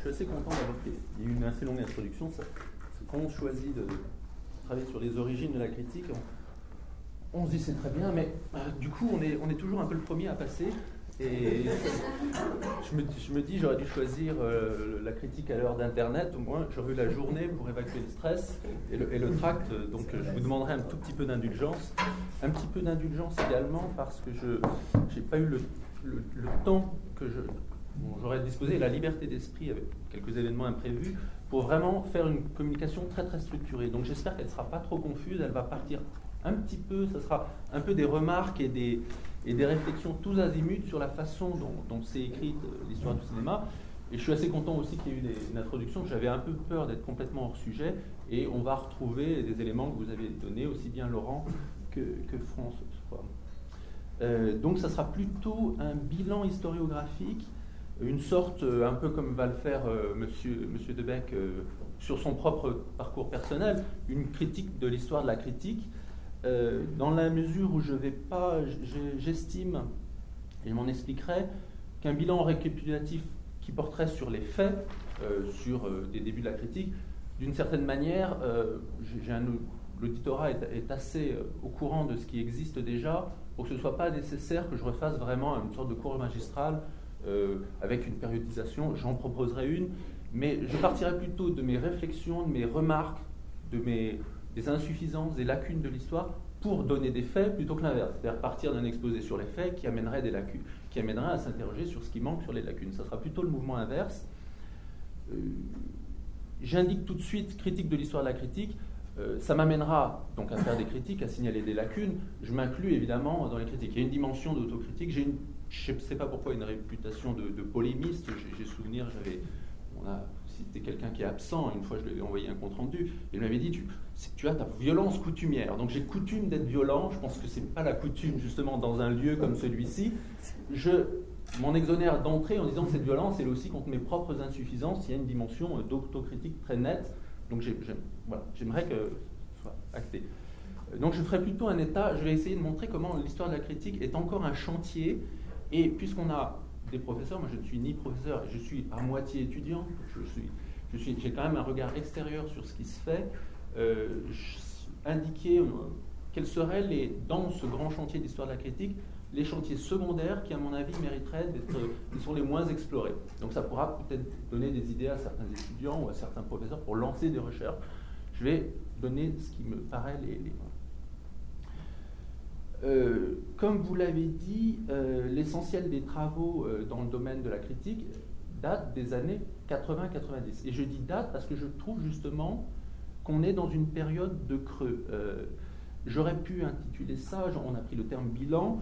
je suis assez content d'avoir fait. Une assez longue introduction. Quand on choisit de travailler sur les origines de la critique, on, se dit c'est très bien, mais euh, du coup on est, on est toujours un peu le premier à passer. Et je me, je me dis, j'aurais dû choisir euh, la critique à l'heure d'Internet, au moins j'aurais eu la journée pour évacuer le stress et le, tract. Donc je vous demanderai un tout petit peu d'indulgence. Un petit peu d'indulgence également parce que je n'ai pas eu le, le temps que je, j'aurais disposé la liberté d'esprit avec quelques événements imprévus pour vraiment faire une communication très très structurée. Donc j'espère qu'elle ne sera pas trop confuse, elle va partir un petit peu, ça sera un peu des remarques et des, et des réflexions tous azimuts sur la façon dont, c'est écrite euh, l'histoire du cinéma. Et je suis assez content aussi qu'il y ait eu une introduction, j'avais un peu peur d'être complètement hors sujet, et on va retrouver des éléments que vous avez donnés, aussi bien Laurent que, que François. Euh, donc ça sera plutôt un bilan historiographique une sorte, euh, un peu comme va le faire euh, monsieur, monsieur euh, sur son propre parcours personnel, une critique de l'histoire de la critique, dans la mesure où je vais pas, j'estime, et je m'en expliquerai, qu'un bilan récapitulatif qui porterait sur les faits, sur des débuts de la critique, d'une certaine manière, l'auditorat est, est, assez au courant de ce qui existe déjà, pour que ce ne soit pas nécessaire que je refasse vraiment une sorte de cours magistral euh, avec une périodisation. J'en proposerai une, mais je partirai plutôt de mes réflexions, de mes remarques, de mes, des insuffisances, des lacunes de l'histoire pour donner des faits plutôt que l'inverse. C'est-à-dire partir d'un exposé sur les faits qui amènerait, des lacunes, qui amènerait à s'interroger sur ce qui manque sur les lacunes. Ça sera plutôt le mouvement inverse. Euh, j'indique tout de suite critique de l'histoire de la critique. Euh, ça m'amènera donc à faire des critiques, à signaler des lacunes. Je m'inclus évidemment dans les critiques. Il y a une dimension d'autocritique. J'ai une je ne sais pas pourquoi, une réputation de, polémiste. J'ai souvenir, j'avais, on a cité quelqu'un qui est absent, une fois je lui ai envoyé un compte-rendu, il m'avait dit, tu, tu as ta violence coutumière. Donc j'ai coutume d'être violent, je pense que ce n'est pas la coutume justement dans un lieu comme celui-ci. Je m'en exonère d'entrée en disant que cette violence, elle aussi contre mes propres insuffisances, il y a une dimension euh, d'autocritique très nette. Donc j'aimerais que ce soit acté. Donc je ferai plutôt un état, je vais essayer de montrer comment l'histoire de la critique est encore un chantier et puisqu'on a des professeurs, moi je ne suis ni professeur, je suis à moitié étudiant, je suis, j'ai quand même un regard extérieur sur ce qui se fait, euh, indiquer euh, quels seraient les, dans ce grand chantier d'histoire de la critique, les chantiers secondaires qui, à mon avis, mériteraient d'être, qui sont les moins explorés. Donc ça pourra peut-être donner des idées à certains étudiants ou à certains professeurs pour lancer des recherches. Je vais donner ce qui me paraît les, les euh, comme vous l'avez dit, euh, l'essentiel des travaux euh, dans le domaine de la critique date des années 80-90. Et je dis date parce que je trouve justement qu'on est dans une période de creux. J'aurais pu intituler ça, on a pris le terme bilan,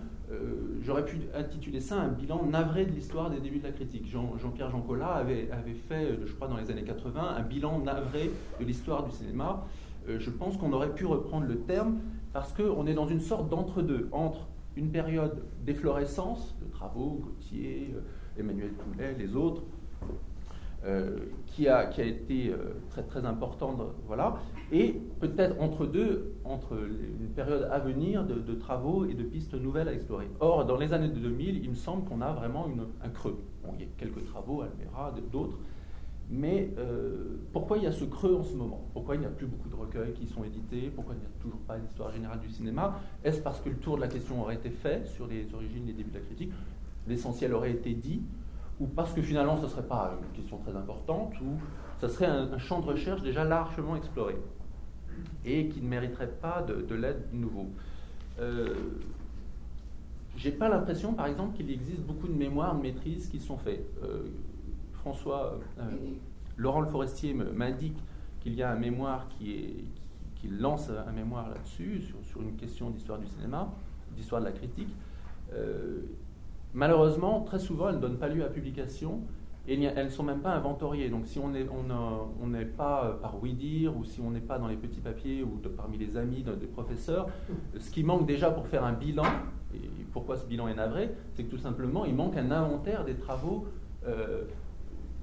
j'aurais pu intituler ça un bilan navré de l'histoire des débuts de la critique. Jean-Pierre Jean Collat avait, avait, fait, je crois dans les années 80, un bilan navré de l'histoire du cinéma. je pense qu'on aurait pu reprendre le terme parce qu'on est dans une sorte d'entre-deux, entre une période d'efflorescence, de travaux, Gauthier, euh, Emmanuel Poulet, les autres, euh, qui, a, été euh, très, très importante, voilà, et peut-être entre deux, entre une période à venir de, travaux et de pistes nouvelles à explorer. Or, dans les années 2000, il me semble qu'on a vraiment un creux. Bon, il y a quelques travaux, Almera, d'autres, mais euh, pourquoi il y a ce creux en ce moment? Pourquoi il n'y a plus beaucoup de recueils qui sont édités? Pourquoi il n'y a toujours pas d'histoire générale du cinéma? Est-ce parce que le tour de la question aurait été fait sur les origines, les débuts de la critique? L'essentiel aurait été dit? Ou parce que finalement ce ne serait pas une question très importante? Ou ce serait un, champ de recherche déjà largement exploré? Et qui ne mériterait pas de, l'aide nouveau euh, J'ai pas l'impression, par exemple, qu'il existe beaucoup de mémoires de maîtrise qui sont faits. Euh, François, euh, Laurent Le Forestier m'indique qu'il y a un mémoire qui, lance un mémoire là-dessus, sur, une question d'histoire du cinéma, d'histoire de la critique. Malheureusement, très souvent, elles ne donnent pas lieu à publication et elles ne sont même pas inventoriées. Donc, si on n'est pas euh, par oui dire ou si on n'est pas dans les petits papiers ou parmi les amis des professeurs, ce qui manque déjà pour faire un bilan, et pourquoi ce bilan est navré, c'est que tout simplement, il manque un inventaire des travaux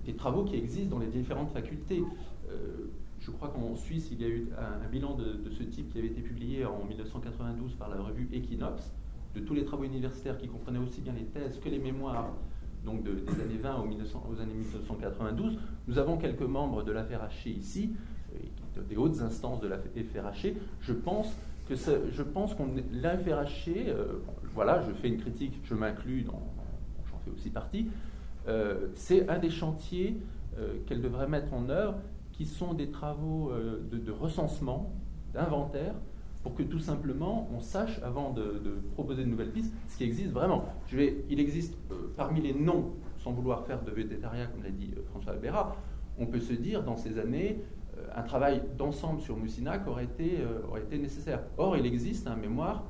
des travaux qui existent dans les différentes facultés. Euh, je crois qu'en Suisse, il y a eu un, bilan de, ce type qui avait été publié en 1992 par la revue Equinox, de tous les travaux universitaires qui comprenaient aussi bien les thèses que les mémoires donc des années 20 aux, années 1992. Nous avons quelques membres de la FRH ici, des hautes instances de la FRH. Je pense que je pense qu'on la FRH, voilà, je fais une critique, je m'inclus, j'en fais aussi partie. Euh, c'est un des chantiers euh, qu'elle devrait mettre en œuvre, qui sont des travaux euh, de, recensement, d'inventaire, pour que tout simplement on sache, avant de, proposer de nouvelles pistes, ce qui existe vraiment. Il existe parmi les noms, sans vouloir faire de végétarien, comme l'a dit François Albera, on peut se dire dans ces années, un travail d'ensemble sur Moussinac aurait été, aurait été nécessaire. Or, il existe un mémoire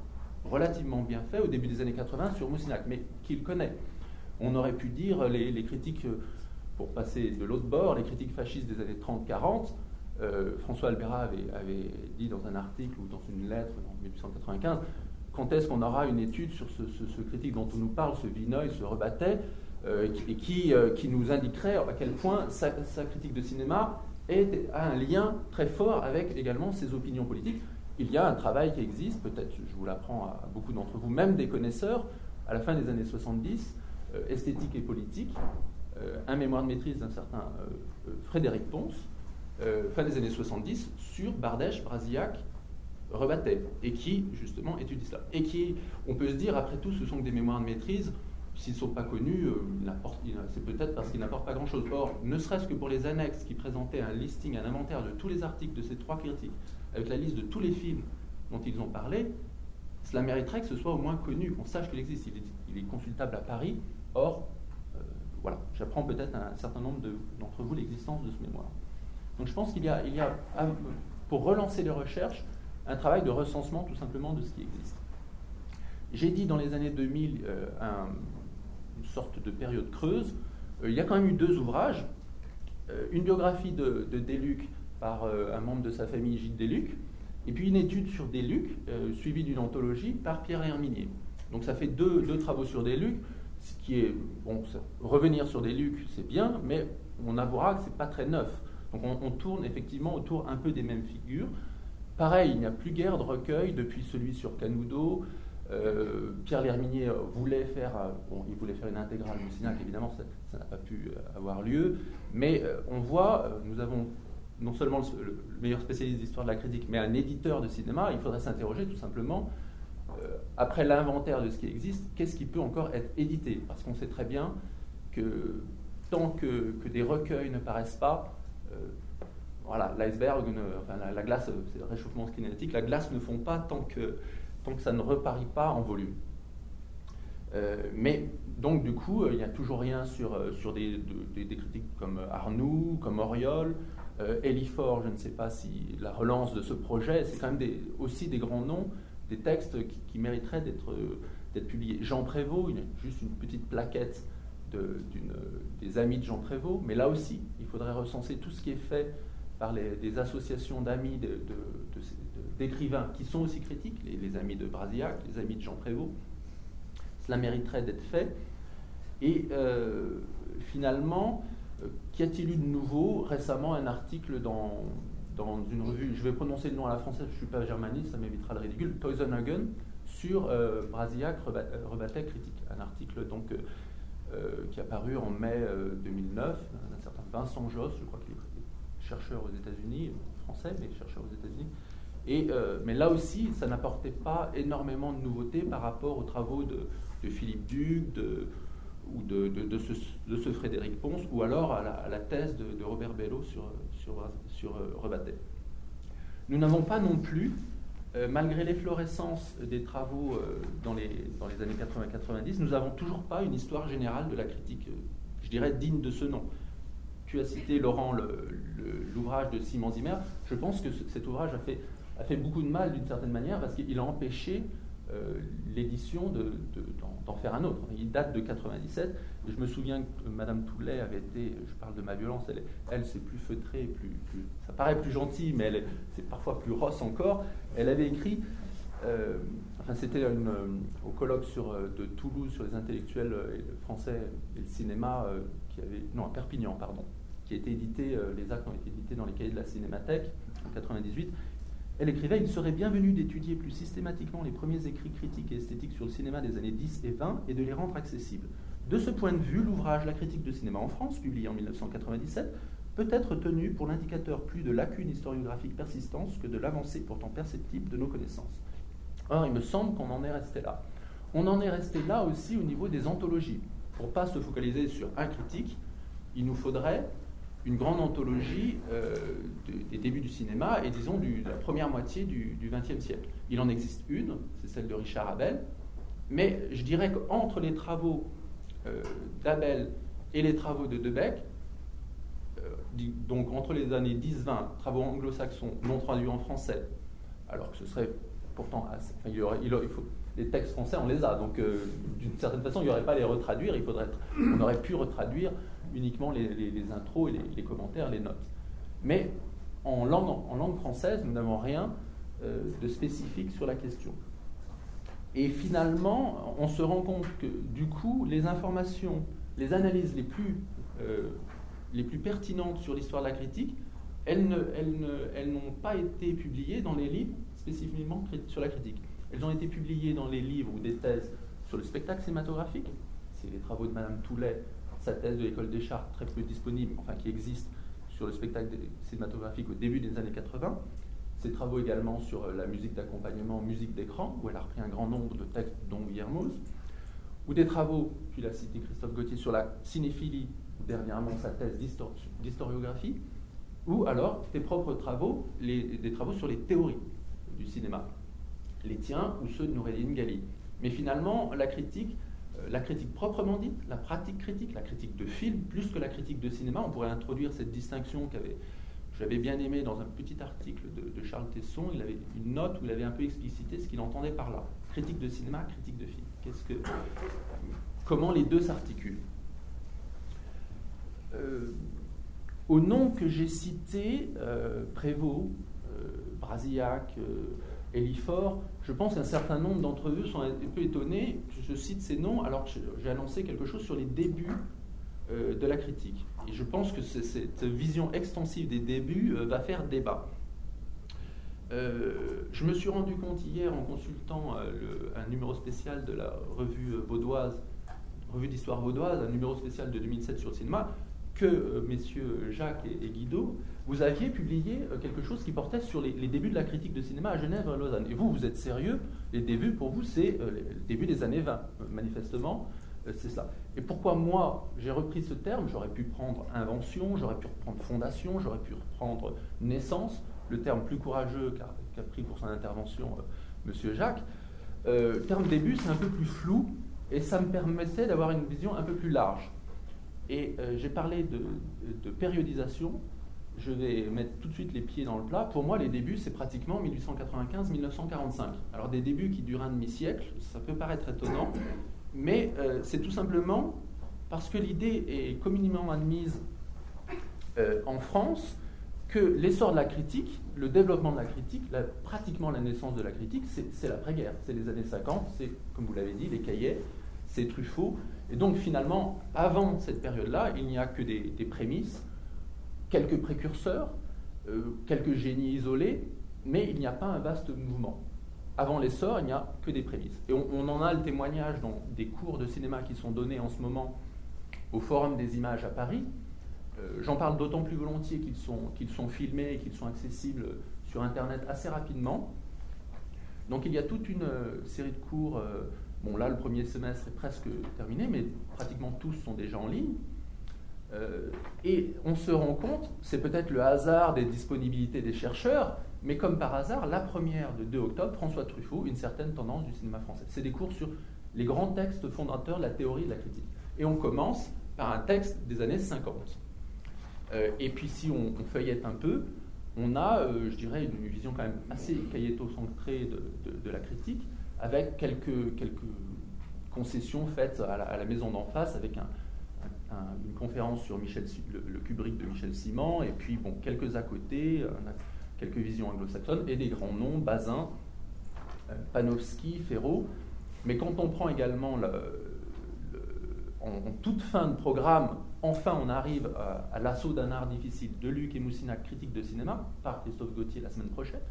relativement bien fait au début des années 80 sur Moussinac, mais qu'il connaît. On aurait pu dire les, critiques, pour passer de l'autre bord, les critiques fascistes des années 30-40. Euh, François Albera avait, dit dans un article ou dans une lettre en 1895 quand est-ce qu'on aura une étude sur ce, critique dont on nous parle, ce Vinoy, ce Rebattet, euh, et qui, euh, qui, nous indiquerait à quel point sa, critique de cinéma est, a un lien très fort avec également ses opinions politiques. Il y a un travail qui existe, peut-être je vous l'apprends à beaucoup d'entre vous, même des connaisseurs, à la fin des années 70, euh, esthétique et politique, un mémoire de maîtrise d'un certain Frédéric Ponce, fin des années 70, sur Bardèche, Brasillac, Rebattet, et qui, justement, étudie cela. Et qui, on peut se dire, après tout, ce sont des mémoires de maîtrise, s'ils ne sont pas connus, c'est peut-être parce qu'ils n'apportent pas grand-chose. Or, ne serait-ce que pour les annexes qui présentaient un listing, un inventaire de tous les articles de ces trois critiques, avec la liste de tous les films dont ils ont parlé, cela mériterait que ce soit au moins connu, qu'on sache qu'il existe. il est, consultable à Paris, Or, euh, voilà, j'apprends peut-être à un certain nombre d'entre vous l'existence de ce mémoire. Donc je pense qu'il y a, il y a, pour relancer les recherches, un travail de recensement tout simplement de ce qui existe. J'ai dit dans les années 2000 euh, une sorte de période creuse. Euh, il y a quand même eu deux ouvrages. une biographie de, de Deluc par un membre de sa famille, Gilles Deluc, et puis une étude sur Deluc, suivie d'une anthologie par Pierre Herminier. Donc ça fait deux, travaux sur Deluc ce qui est, bon, revenir sur des lucs, c'est bien, mais on avouera que c'est pas très neuf. Donc on, tourne effectivement autour un peu des mêmes figures. Pareil, il n'y a plus guère de recueil depuis celui sur Canudo. Euh, Pierre Lherminier voulait faire, bon, il voulait faire une intégrale Moussinac, évidemment, ça n'a pas pu euh, avoir lieu. Mais euh, on voit, nous avons non seulement le meilleur spécialiste d'histoire de la critique, mais un éditeur de cinéma. Il faudrait s'interroger tout simplement euh, après l'inventaire de ce qui existe, qu'est-ce qui peut encore être édité? Parce qu'on sait très bien que tant que, des recueils ne paraissent pas, euh, voilà, l'iceberg, la, glace, c'est le réchauffement kinétique, la glace ne fond pas tant que, tant que ça ne reparit pas en volume. Euh, mais donc du coup, il n'y a toujours rien sur, sur des, critiques comme Arnoux, comme Oriol, Elifort, je ne sais pas si la relance de ce projet, c'est quand même aussi des grands noms des textes qui, mériteraient d'être publiés. Jean Prévost, il juste une petite plaquette de, des amis de Jean Prévost, mais là aussi, il faudrait recenser tout ce qui est fait par des associations d'amis d'écrivains qui sont aussi critiques, les, amis de Brasillac, les amis de Jean Prévost. Cela mériterait d'être fait. Et euh, finalement, euh, qu'y a-t-il eu de nouveau Récemment, un article dans, dans une revue, je vais prononcer le nom à la française, je ne suis pas germaniste, ça m'évitera le ridicule, Toisenhagen, sur euh, Brasillac euh, rebattait critique. Un article donc, qui a paru en mai 2009 d'un certain Vincent Joss, je crois qu'il est chercheur aux États-Unis, français, mais chercheur aux États-Unis. Et, mais là aussi, ça n'apportait pas énormément de nouveautés par rapport aux travaux de, de Philippe Duc, de, ou de, de, ce, de, ce, Frédéric Ponce, ou alors à la, thèse de, Robert Bello sur, sur, sur euh, Rebattet. Nous n'avons pas non plus, euh, malgré l'efflorescence des travaux euh, dans, les, années 80-90, nous n'avons toujours pas une histoire générale de la critique, je dirais, digne de ce nom. Tu as cité, Laurent, l'ouvrage de Simon Zimmer. Je pense que cet ouvrage a fait, beaucoup de mal d'une certaine manière parce qu'il a empêché euh, l'édition d'en faire un autre. Il date de 97. Je me souviens que Madame Toulet avait été, je parle de ma violence, elle, elle c'est plus feutré, plus, ça paraît plus gentil, mais c'est parfois plus rosse encore. Elle avait écrit, euh, enfin c'était au colloque sur, euh, de Toulouse sur les intellectuels français et le cinéma, qui avait, non à Perpignan, pardon, qui a été édité, les actes ont été édités dans les cahiers de la Cinémathèque en 98. Elle écrivait Il serait bienvenu d'étudier plus systématiquement les premiers écrits critiques et esthétiques sur le cinéma des années 10 et 20 et de les rendre accessibles. De ce point de vue, l'ouvrage La critique de cinéma en France, publié en 1997, peut être tenu pour l'indicateur plus de lacunes historiographiques persistantes que de l'avancée pourtant perceptible de nos connaissances. Or, il me semble qu'on en est resté là. On en est resté là aussi au niveau des anthologies. Pour ne pas se focaliser sur un critique, il nous faudrait une grande anthologie euh, des débuts du cinéma et disons de la première moitié du XXe siècle. Il en existe une, c'est celle de Richard Abel, mais je dirais qu'entre les travaux d'Abel et les travaux de Debec, euh, donc entre les années 10-20, travaux anglo-saxons non traduits en français, alors que ce serait pourtant il, il, faut, les textes français, on les a, donc d'une certaine façon, il n'y aurait pas à les retraduire, il faudrait, on aurait pu retraduire uniquement les, intros les, commentaires, les notes. Mais en langue, française, nous n'avons rien euh, de spécifique sur la question. Et finalement, on se rend compte que du coup, les informations, les analyses les plus, euh, les plus pertinentes sur l'histoire de la critique, elles, n'ont pas été publiées dans les livres spécifiquement sur la critique. Elles ont été publiées dans les livres ou des thèses sur le spectacle cinématographique. C'est les travaux de Madame Toulet sa thèse de l'école des Chartes, très peu disponible, enfin qui existe sur le spectacle cinématographique au début des années 80. Ses travaux également sur euh, la musique d'accompagnement, musique d'écran, où elle a repris un grand nombre de textes, dont Guillermoz, ou des travaux, puis l'a cité Christophe Gauthier, sur la cinéphilie, dernièrement sa thèse d'historiographie, ou alors tes propres travaux, des travaux sur les théories du cinéma, les tiens ou ceux de Noureddin Gali. Mais finalement, la critique euh, la critique proprement dite, la pratique critique, la critique de film, plus que la critique de cinéma. On pourrait introduire cette distinction que j'avais bien aimé dans un petit article de, Charles Tesson. Il avait une note où il avait un peu explicité ce qu'il entendait par là. Critique de cinéma, critique de film. Que, comment les deux s'articulent euh, Au nom que j'ai cité, euh, Prévost, Brasillac, Elifort, je pense qu'un certain nombre d'entre eux sont un peu étonnés. Je cite ces noms alors que j'ai annoncé quelque chose sur les débuts euh, de la critique. Et je pense que cette vision extensive des débuts euh, va faire débat. Euh, je me suis rendu compte hier en consultant un numéro spécial de la revue vaudoise, revue d'histoire vaudoise, un numéro spécial de 2007 sur le cinéma, que messieurs Jacques et Guido vous aviez publié euh, quelque chose qui portait sur les, débuts de la critique de cinéma à Genève et à Lausanne. Et vous, vous êtes sérieux, les débuts pour vous, c'est euh, le début des années 20, euh, manifestement, c'est ça. Et pourquoi moi, j'ai repris ce terme? J'aurais pu prendre invention, j'aurais pu reprendre fondation, j'aurais pu reprendre naissance, le terme plus courageux qu'a pris pour son intervention Monsieur Jacques. le terme début, c'est un peu plus flou, et ça me permettait d'avoir une vision un peu plus large. Et j'ai parlé de périodisation, je vais mettre tout de suite les pieds dans le plat. Pour moi, les débuts, c'est pratiquement 1895-1945. Alors des débuts qui durent un demi-siècle, ça peut paraître étonnant, mais euh, c'est tout simplement parce que l'idée est communément admise euh, en France que l'essor de la critique, le développement de la critique, pratiquement la naissance de la critique, c'est l'après-guerre, c'est les années 50, c'est, comme vous l'avez dit, les cahiers, c'est Truffaut. Et donc finalement, avant cette période-là, il n'y a que des prémices quelques précurseurs, euh, quelques génies isolés, mais il n'y a pas un vaste mouvement. Avant l'essor, il n'y a que des prémices. Et on, en a le témoignage dans des cours de cinéma qui sont donnés en ce moment au Forum des images à Paris. Euh, j'en parle d'autant plus volontiers qu'ils sont, qu'ils sont filmés et qu'ils sont accessibles sur Internet assez rapidement. Donc il y a toute une euh, série de cours. bon là, le premier semestre est presque terminé, mais pratiquement tous sont déjà en ligne. Euh, et on se rend compte, c'est peut-être le hasard des disponibilités des chercheurs, mais comme par hasard, la première de 2 octobre, François Truffaut, une certaine tendance du cinéma français. C'est des cours sur les grands textes fondateurs de la théorie de la critique. Et on commence par un texte des années 50. Euh, et puis si on, feuillette un peu, on a, euh, je dirais, une vision quand même assez caïeto-centrée de, la critique, avec quelques, concessions faites à la, maison d'en face, avec un, une conférence sur Michel, le, Kubrick de Michel Simon, et puis bon, quelques à côté, euh, quelques visions anglo-saxonnes, et des grands noms, Bazin, euh, Panofsky, Ferro. Mais quand on prend également en, toute fin de programme, enfin on arrive à, l'assaut d'un art difficile de Luc et Moussinac, critique de cinéma, par Christophe Gauthier la semaine prochaine,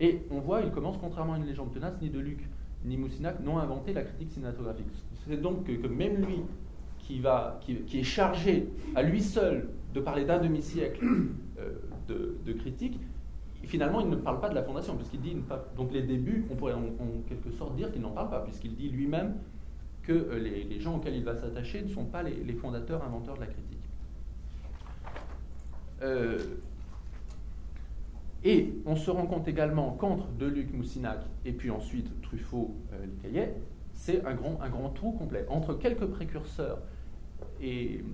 et on voit, il commence, contrairement à une légende tenace, ni de Luc ni Moussinac n'ont inventé la critique cinématographique. C'est donc que, même lui, qui, est chargé à lui seul de parler d'un demi-siècle euh, de, critique, finalement, il ne parle pas de la fondation, puisqu'il dit. Donc, les débuts, on pourrait en, quelque sorte dire qu'il n'en parle pas, puisqu'il dit lui-même que euh, les, gens auxquels il va s'attacher ne sont pas les, fondateurs, inventeurs de la critique. Euh, et on se rend compte également qu'entre Deluc, Moussinac et puis ensuite Truffaut, euh, les Cahiers, c'est un grand, un grand trou complet. Entre quelques précurseurs et,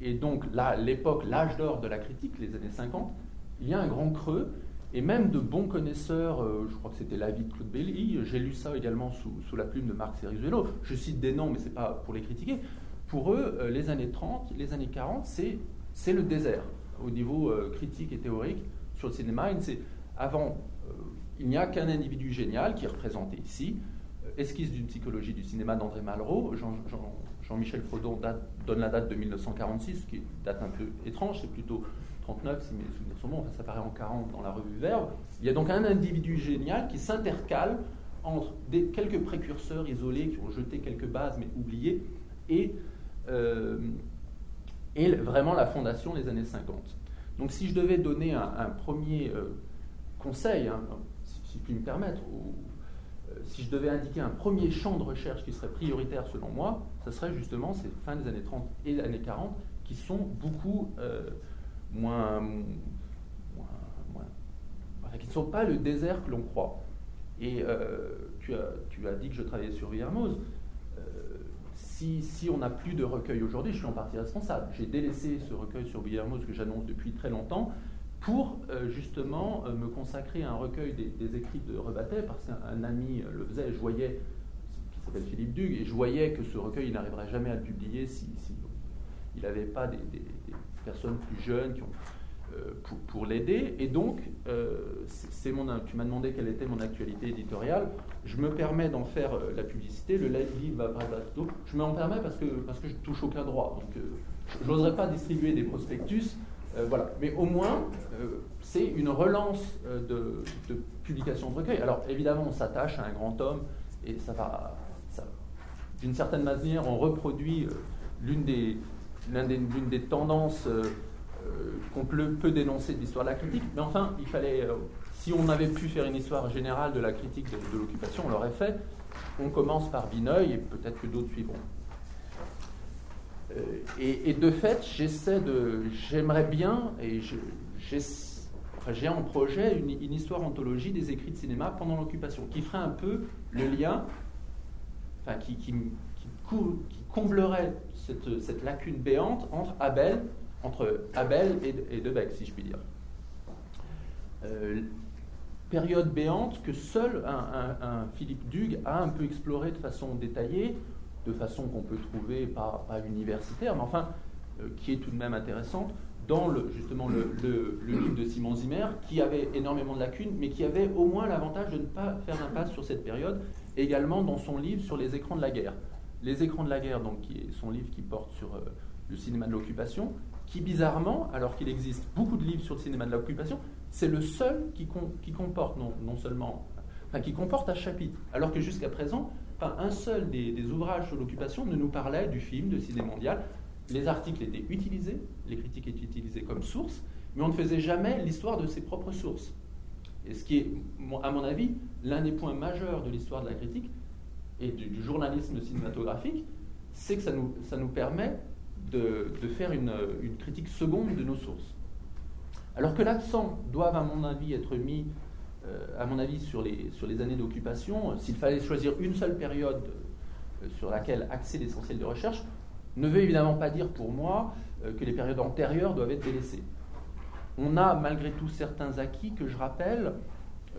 et donc là, l'époque, l'âge d'or de la critique, les années 50, il y a un grand creux. Et même de bons connaisseurs, euh, je crois que c'était l'avis de Claude Belly, j'ai lu ça également sous, la plume de Marc Cerizuelo, je cite des noms, mais ce n'est pas pour les critiquer. Pour eux, euh, les années 30, les années 40, c'est le désert au niveau critique et théorique sur le cinéma. avant, euh, il n'y a qu'un individu génial qui est représenté ici. Euh, esquisse d'une psychologie du cinéma d'André Malraux. Jean-Michel Frodon donne la date de 1946, qui est une date un peu étrange, c'est plutôt 39 si mes souvenirs sont bons, ça paraît en 40 dans la revue Verbe. Il y a donc un individu génial qui s'intercale entre quelques précurseurs isolés qui ont jeté quelques bases mais oubliées et, euh, vraiment la fondation des années 50. Donc si je devais donner un, premier euh, conseil, hein, si, je puis me permettre, si je devais indiquer un premier champ de recherche qui serait prioritaire selon moi, ce serait justement ces fins des années 30 et des années 40 qui sont beaucoup euh, moins, qui ne sont pas le désert que l'on croit. Et tu, as, tu, as, dit que je travaillais sur Villermoz si, on n'a plus de recueil aujourd'hui, je suis en partie responsable. J'ai délaissé ce recueil sur Guillermo, ce que j'annonce depuis très longtemps, pour euh, justement euh, me consacrer à un recueil des, écrits de Rebattet, parce qu'un ami euh, le faisait, je voyais, qui s'appelle Philippe Dugue, et je voyais que ce recueil, il n'arriverait jamais à le publier si, n'avait pas des, personnes plus jeunes qui ont pour, l'aider. Et donc, tu m'as demandé quelle était mon actualité éditoriale. Je me permets d'en faire la publicité. Le livre va Je m'en permets parce que, parce que je touche aucun droit. Donc, je n'oserais pas distribuer des prospectus. Voilà. Mais au moins, c'est une relance de, publication de recueil. Alors, évidemment, on s'attache à un grand homme et ça va. d'une certaine manière, on reproduit l'une des, tendances euh, qu'on peut, dénoncer de l'histoire de la critique, mais enfin, il fallait, euh, si on avait pu faire une histoire générale de la critique de, l'occupation, on l'aurait fait. On commence par Vineuil et peut-être que d'autres suivront. Euh, et, de fait, j'essaie de, j'aimerais bien, et j'ai en projet une, histoire anthologie des écrits de cinéma pendant l'occupation, qui ferait un peu le lien, enfin, qui, comblerait cette, lacune béante entre Abel entre Abel et, Debec, si je puis dire. Euh, période béante que seul un, Philippe Dugue a un peu exploré de façon détaillée, de façon qu'on peut trouver pas, universitaire, mais enfin euh, qui est tout de même intéressante, dans le, justement le, livre de Simon Zimmer, qui avait énormément de lacunes, mais qui avait au moins l'avantage de ne pas faire l'impasse sur cette période, également dans son livre sur les écrans de la guerre. Les écrans de la guerre, donc, qui est son livre qui porte sur euh, le cinéma de l'occupation, qui bizarrement, alors qu'il existe beaucoup de livres sur le cinéma de l'occupation, c'est le seul qui, comporte non, non, seulement, enfin, qui comporte un chapitre, alors que jusqu'à présent, pas un seul des, ouvrages sur l'occupation ne nous parlait du film, de ciné mondial. Les articles étaient utilisés, les critiques étaient utilisées comme source, mais on ne faisait jamais l'histoire de ses propres sources. Et ce qui est, à mon avis, l'un des points majeurs de l'histoire de la critique et du, journalisme cinématographique, c'est que ça nous, ça nous permet de, faire une, critique seconde de nos sources. Alors que l'accent doit, à mon avis, être mis, à mon avis, sur les, sur les années d'occupation, s'il fallait choisir une seule période euh, sur laquelle axer l'essentiel de recherche, ne veut évidemment pas dire pour moi euh, que les périodes antérieures doivent être délaissées. On a malgré tout certains acquis que je rappelle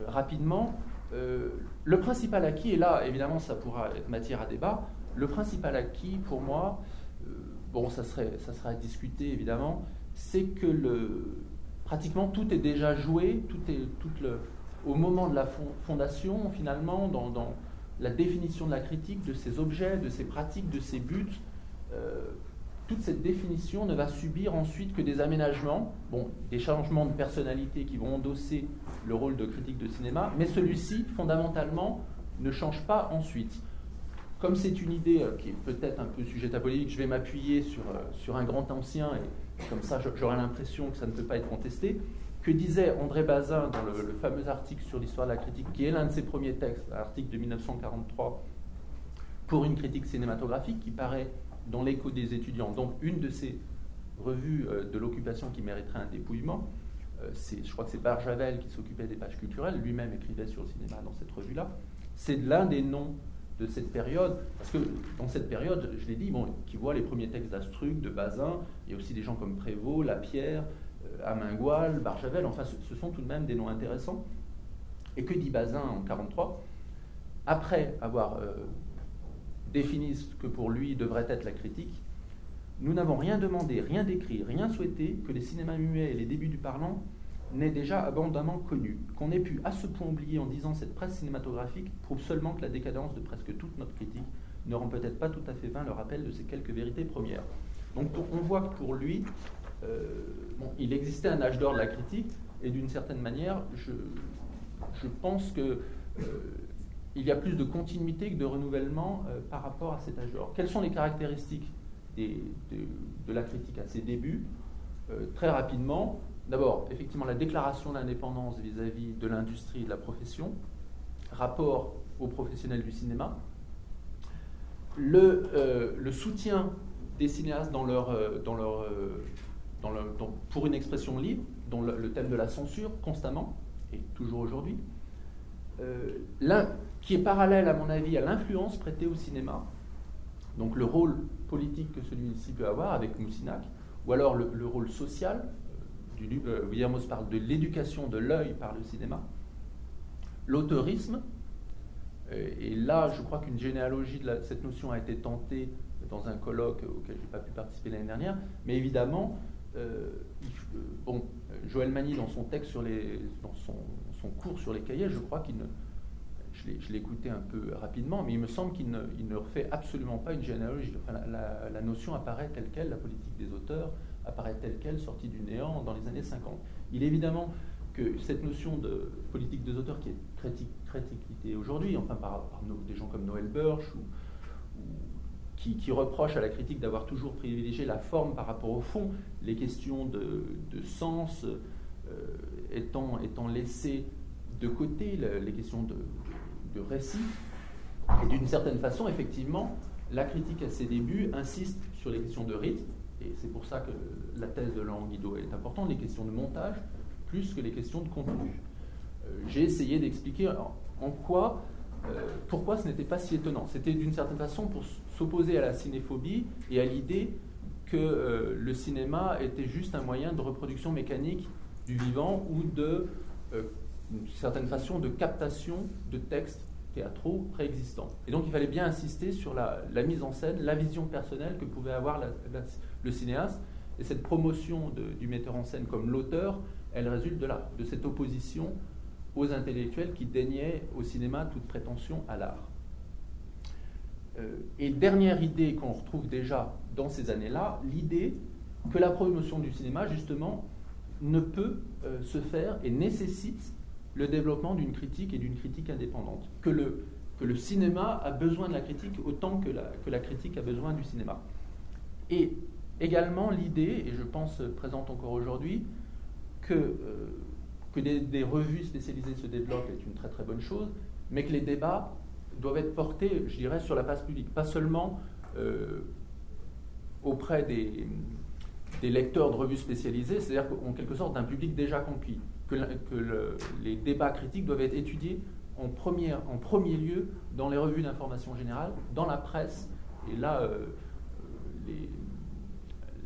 rapidement. le principal acquis, et là évidemment ça pourra être matière à débat, le principal acquis pour moi, bon, ça serait, ça serait à discuter évidemment, c'est que le, pratiquement tout est déjà joué, tout est, le, au moment de la fondation, finalement, dans, la définition de la critique, de ses objets, de ses pratiques, de ses buts. Euh, toute cette définition ne va subir ensuite que des aménagements, bon, des changements de personnalité qui vont endosser le rôle de critique de cinéma, mais celui-ci, fondamentalement, ne change pas ensuite. Comme c'est une idée euh, qui est peut-être un peu sujette à polémique, je vais m'appuyer sur, euh, sur un grand ancien, et comme ça j'aurai l'impression que ça ne peut pas être contesté. Que disait André Bazin dans le, fameux article sur l'histoire de la critique, qui est l'un de ses premiers textes, l'article de 1943, pour une critique cinématographique, qui paraît dans l'écho des étudiants. Donc une de ces revues de l'occupation qui mériterait un dépouillement. Euh, je crois que c'est Barjavel qui s'occupait des pages culturelles, lui-même écrivait sur le cinéma dans cette revue-là. C'est l'un des noms de cette période, parce que dans cette période, je l'ai dit, bon, qui voit les premiers textes d'Astruc, de Bazin, il y a aussi des gens comme Prévost, Lapierre, euh, Amingoal, Barjavel, enfin ce, sont tout de même des noms intéressants. Et que dit Bazin en 1943 Après avoir euh, défini ce que pour lui devrait être la critique, nous n'avons rien demandé, rien décrit, rien souhaité que les cinémas muets et les débuts du parlant n'aient déjà abondamment connu. Qu'on ait pu à ce point oublier en disant cette presse cinématographique prouve seulement que la décadence de presque toute notre critique ne rend peut-être pas tout à fait vain le rappel de ces quelques vérités premières. Donc on voit que pour lui, euh, il existait un âge d'or de la critique, et d'une certaine manière, je, pense qu'il euh, y a plus de continuité que de renouvellement euh, par rapport à cet âge d'or. Quelles sont les caractéristiques de, la critique à ses débuts. Très rapidement, d'abord, effectivement, la déclaration d'indépendance vis-à-vis de l'industrie et de la profession, rapport aux professionnels du cinéma, le, soutien des cinéastes dans leur, pour une expression libre, dont le, thème de la censure constamment, et toujours aujourd'hui, qui est parallèle, à mon avis, à l'influence prêtée au cinéma, donc le rôle politique que celui-ci peut avoir avec Moussinac, ou alors le, rôle social. Euh, euh, parle de l'éducation de l'œil par le cinéma, l'auteurisme, euh, et là je crois qu'une généalogie de cette notion a été tentée dans un colloque auquel je n'ai pas pu participer l'année dernière, mais évidemment, bon, Joël Magny dans son texte sur les, dans son cours sur les cahiers, je crois qu'il ne, je l'ai écouté un peu rapidement, mais il me semble qu'il ne, refait absolument pas une généalogie. la, notion apparaît telle qu'elle, la politique des auteurs apparaît telle qu'elle, sortie du néant dans les années 50. Il est évidemment que cette notion de politique des auteurs qui est très, critiquée aujourd'hui, enfin par, des gens comme Noël Birch, ou, qui, reprochent à la critique d'avoir toujours privilégié la forme par rapport au fond, les questions de, sens euh, étant, laissées de côté, les questions de, récit. Et d'une certaine façon, effectivement, la critique à ses débuts insiste sur les questions de rythme, et c'est pour ça que la thèse de Laurent est importante, les questions de montage, plus que les questions de contenu. Euh, j'ai essayé d'expliquer en quoi, euh, pourquoi ce n'était pas si étonnant. C'était d'une certaine façon pour s'opposer à la cinéphobie et à l'idée que euh, le cinéma était juste un moyen de reproduction mécanique du vivant ou de une certaine façon de captation de textes théâtraux préexistants. Et donc il fallait bien insister sur la, mise en scène, la vision personnelle que pouvait avoir le cinéaste. Et cette promotion du metteur en scène comme l'auteur, elle résulte de là, de cette opposition aux intellectuels qui déniaient au cinéma toute prétention à l'art. Euh, et dernière idée qu'on retrouve déjà dans ces années-là, l'idée que la promotion du cinéma, justement, ne peut euh, se faire et nécessite le développement d'une critique et d'une critique indépendante. Que le, que le cinéma a besoin de la critique autant que la, que la critique a besoin du cinéma. Et également l'idée, et je pense présente encore aujourd'hui, que, euh, que des, revues spécialisées se développent est une très très bonne chose, mais que les débats doivent être portés, je dirais, sur la place publique, pas seulement euh, auprès des, lecteurs de revues spécialisées, c'est-à-dire en quelque sorte d'un public déjà conquis que, les débats critiques doivent être étudiés en, en premier lieu dans les revues d'information générale, dans la presse. Et là, euh,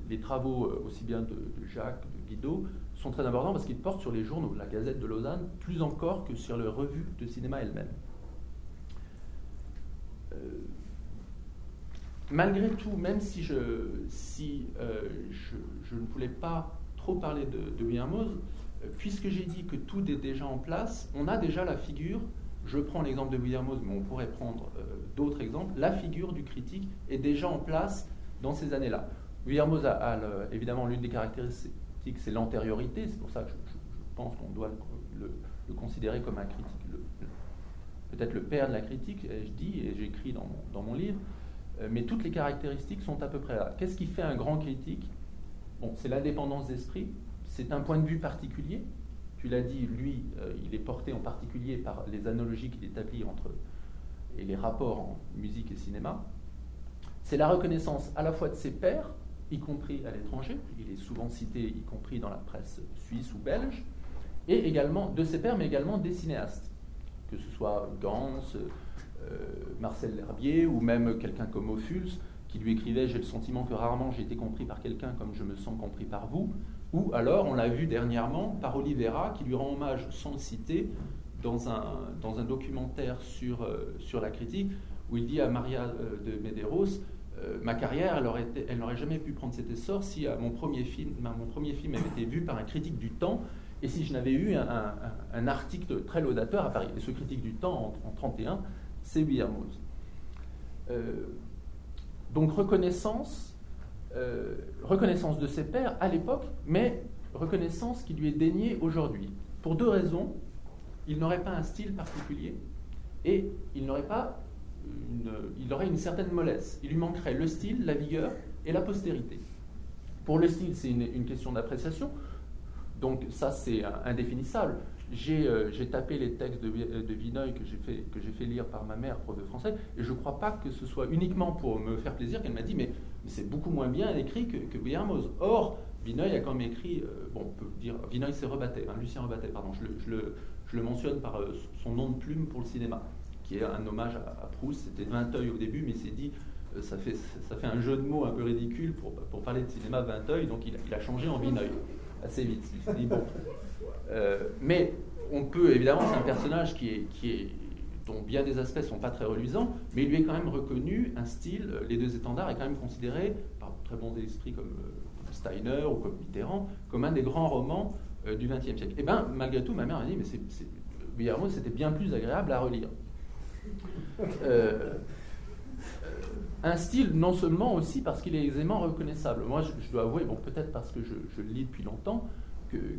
les, travaux euh, aussi bien de, Jacques, de Guido, sont très importants parce qu'ils portent sur les journaux, la Gazette de Lausanne, plus encore que sur les revues de cinéma elles-mêmes. Euh, malgré tout, même si, je, si je, ne voulais pas trop parler de, William Mose, puisque j'ai dit que tout est déjà en place, on a déjà la figure, je prends l'exemple de William Mose, mais on pourrait prendre euh, d'autres exemples, la figure du critique est déjà en place dans ces années-là. William Mose a, évidemment l'une des caractéristiques, c'est l'antériorité, c'est pour ça que je, pense qu'on doit le, considérer comme un critique peut-être le père de la critique, je dis et j'écris dans mon, livre, mais toutes les caractéristiques sont à peu près là. Qu'est-ce qui fait un grand critique? Bon, c'est l'indépendance d'esprit, c'est un point de vue particulier. Tu l'as dit, lui, il est porté en particulier par les analogies qu'il établit entre et les rapports en musique et cinéma. C'est la reconnaissance à la fois de ses pairs, y compris à l'étranger, il est souvent cité y compris dans la presse suisse ou belge, et également de ses pairs, mais également des cinéastes, que ce soit Gans, euh, Marcel L'Herbier, ou même quelqu'un comme Ophuls, qui lui écrivait J'ai le sentiment que rarement j'ai été compris par quelqu'un comme je me sens compris par vous, ou alors on l'a vu dernièrement par Olivera, qui lui rend hommage sans le citer dans un, dans un documentaire sur, euh, sur la critique, où il dit à Maria euh, de Medeiros ma carrière, elle, aurait elle n'aurait jamais pu prendre cet essor si mon, premier film, mon premier film avait été vu par un critique du temps et si je n'avais eu un, article très laudateur à Paris. Et ce critique du temps en, 1931, c'est William donc reconnaissance, reconnaissance de ses pairs à l'époque, mais reconnaissance qui lui est déniée aujourd'hui. Pour deux raisons il n'aurait pas un style particulier et il n'aurait pas une, il aurait une certaine mollesse. Il lui manquerait le style, la vigueur et la postérité. Pour le style, c'est une, question d'appréciation, donc ça c'est indéfinissable. Euh, j'ai tapé les textes de, de Vinoy que j'ai fait, lire par ma mère, prof de français, et je ne crois pas que ce soit uniquement pour me faire plaisir qu'elle m'a dit mais, c'est beaucoup moins bien écrit que, que Or, Vinoy a quand même écrit, euh, bon, on peut dire, Vinoy c'est Rebattet, hein, Lucien Rebattet, pardon, je le, mentionne par euh, son nom de plume pour le cinéma, qui est un hommage à, Proust. C'était 20 œils au début, mais c'est dit, euh, ça fait, ça fait un jeu de mots un peu ridicule pour, parler de cinéma 20 œils, donc il, a changé en Vineuil assez vite. bon. Euh, mais on peut, évidemment, c'est un personnage qui est, qui dont bien des aspects sont pas très reluisants, mais il lui est quand même reconnu un style, les deux étendards est quand même considéré par très bons esprits comme, comme Steiner ou comme Mitterrand, comme un des grands romans euh, du XXe siècle. Et eh bien, malgré tout, ma mère a dit, mais c'est, c'était bien plus agréable à relire. Euh, euh, un style non seulement aussi parce qu'il est aisément reconnaissable. Moi, je, dois avouer, bon, peut-être parce que je, le lis depuis longtemps,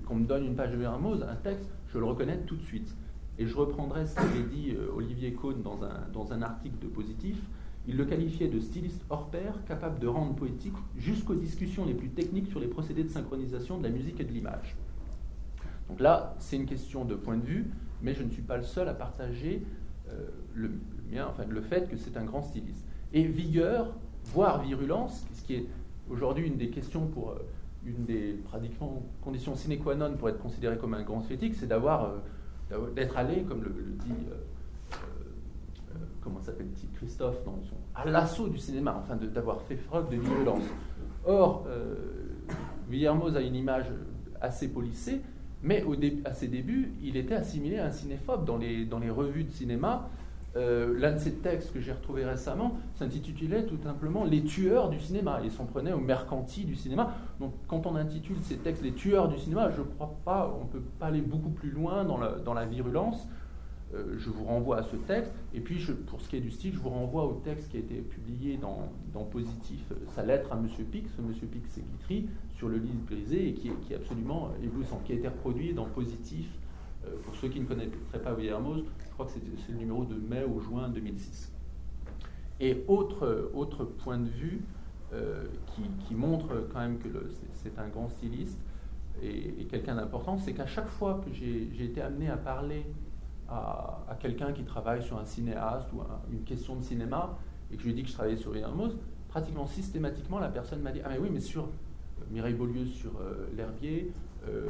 qu'on me donne une page de Guillermo, un texte, je le reconnais tout de suite. Et je reprendrai ce qu'avait dit Olivier Cohn dans un, dans un article de Positif. Il le qualifiait de styliste hors pair, capable de rendre poétique jusqu'aux discussions les plus techniques sur les procédés de synchronisation de la musique et de l'image. Donc là, c'est une question de point de vue, mais je ne suis pas le seul à partager euh, le, mien, enfin, le fait que c'est un grand styliste. Et vigueur, voire virulence, ce qui est aujourd'hui une des questions pour euh, une des pratiquement conditions sine qua non pour être considéré comme un grand critique, c'est d'avoir euh, d'être allé, comme le, dit comment s'appelle-t-il Christophe à l'assaut du cinéma, enfin d'avoir fait preuve de virulence. Or, Villermoz a une image assez polissée, mais au à ses débuts, il était assimilé à un cinéphobe dans les, dans les revues de cinéma. Euh, l'un de ses textes que j'ai retrouvé récemment s'intitulait tout simplement Les tueurs du cinéma. Il s'en prenait au mercanti du cinéma. Donc, quand on intitule ces textes Les tueurs du cinéma, je ne crois pas, on ne peut pas aller beaucoup plus loin dans la, virulence. Euh, je vous renvoie à ce texte. Et puis, pour ce qui est du style, je vous renvoie au texte qui a été publié dans, Positif, euh, sa lettre à M. Ce M. C'est Guitry, sur le livre brisé, et qui est, absolument éblouissant, qui a été reproduit dans Positif. Pour ceux qui ne connaîtraient pas William crois que c'est le numéro de mai ou juin 2006. Et autre, autre point de vue qui, qui, montre quand même que c'est un grand styliste et, quelqu'un d'important, c'est qu'à chaque fois que j'ai été amené à parler à, quelqu'un qui travaille sur un cinéaste ou une question de cinéma et que je lui ai dit que je travaillais sur Mose, pratiquement systématiquement, la personne m'a dit Ah, mais oui, mais sur euh, Mireille Beaulieu sur euh, L'Herbier, euh,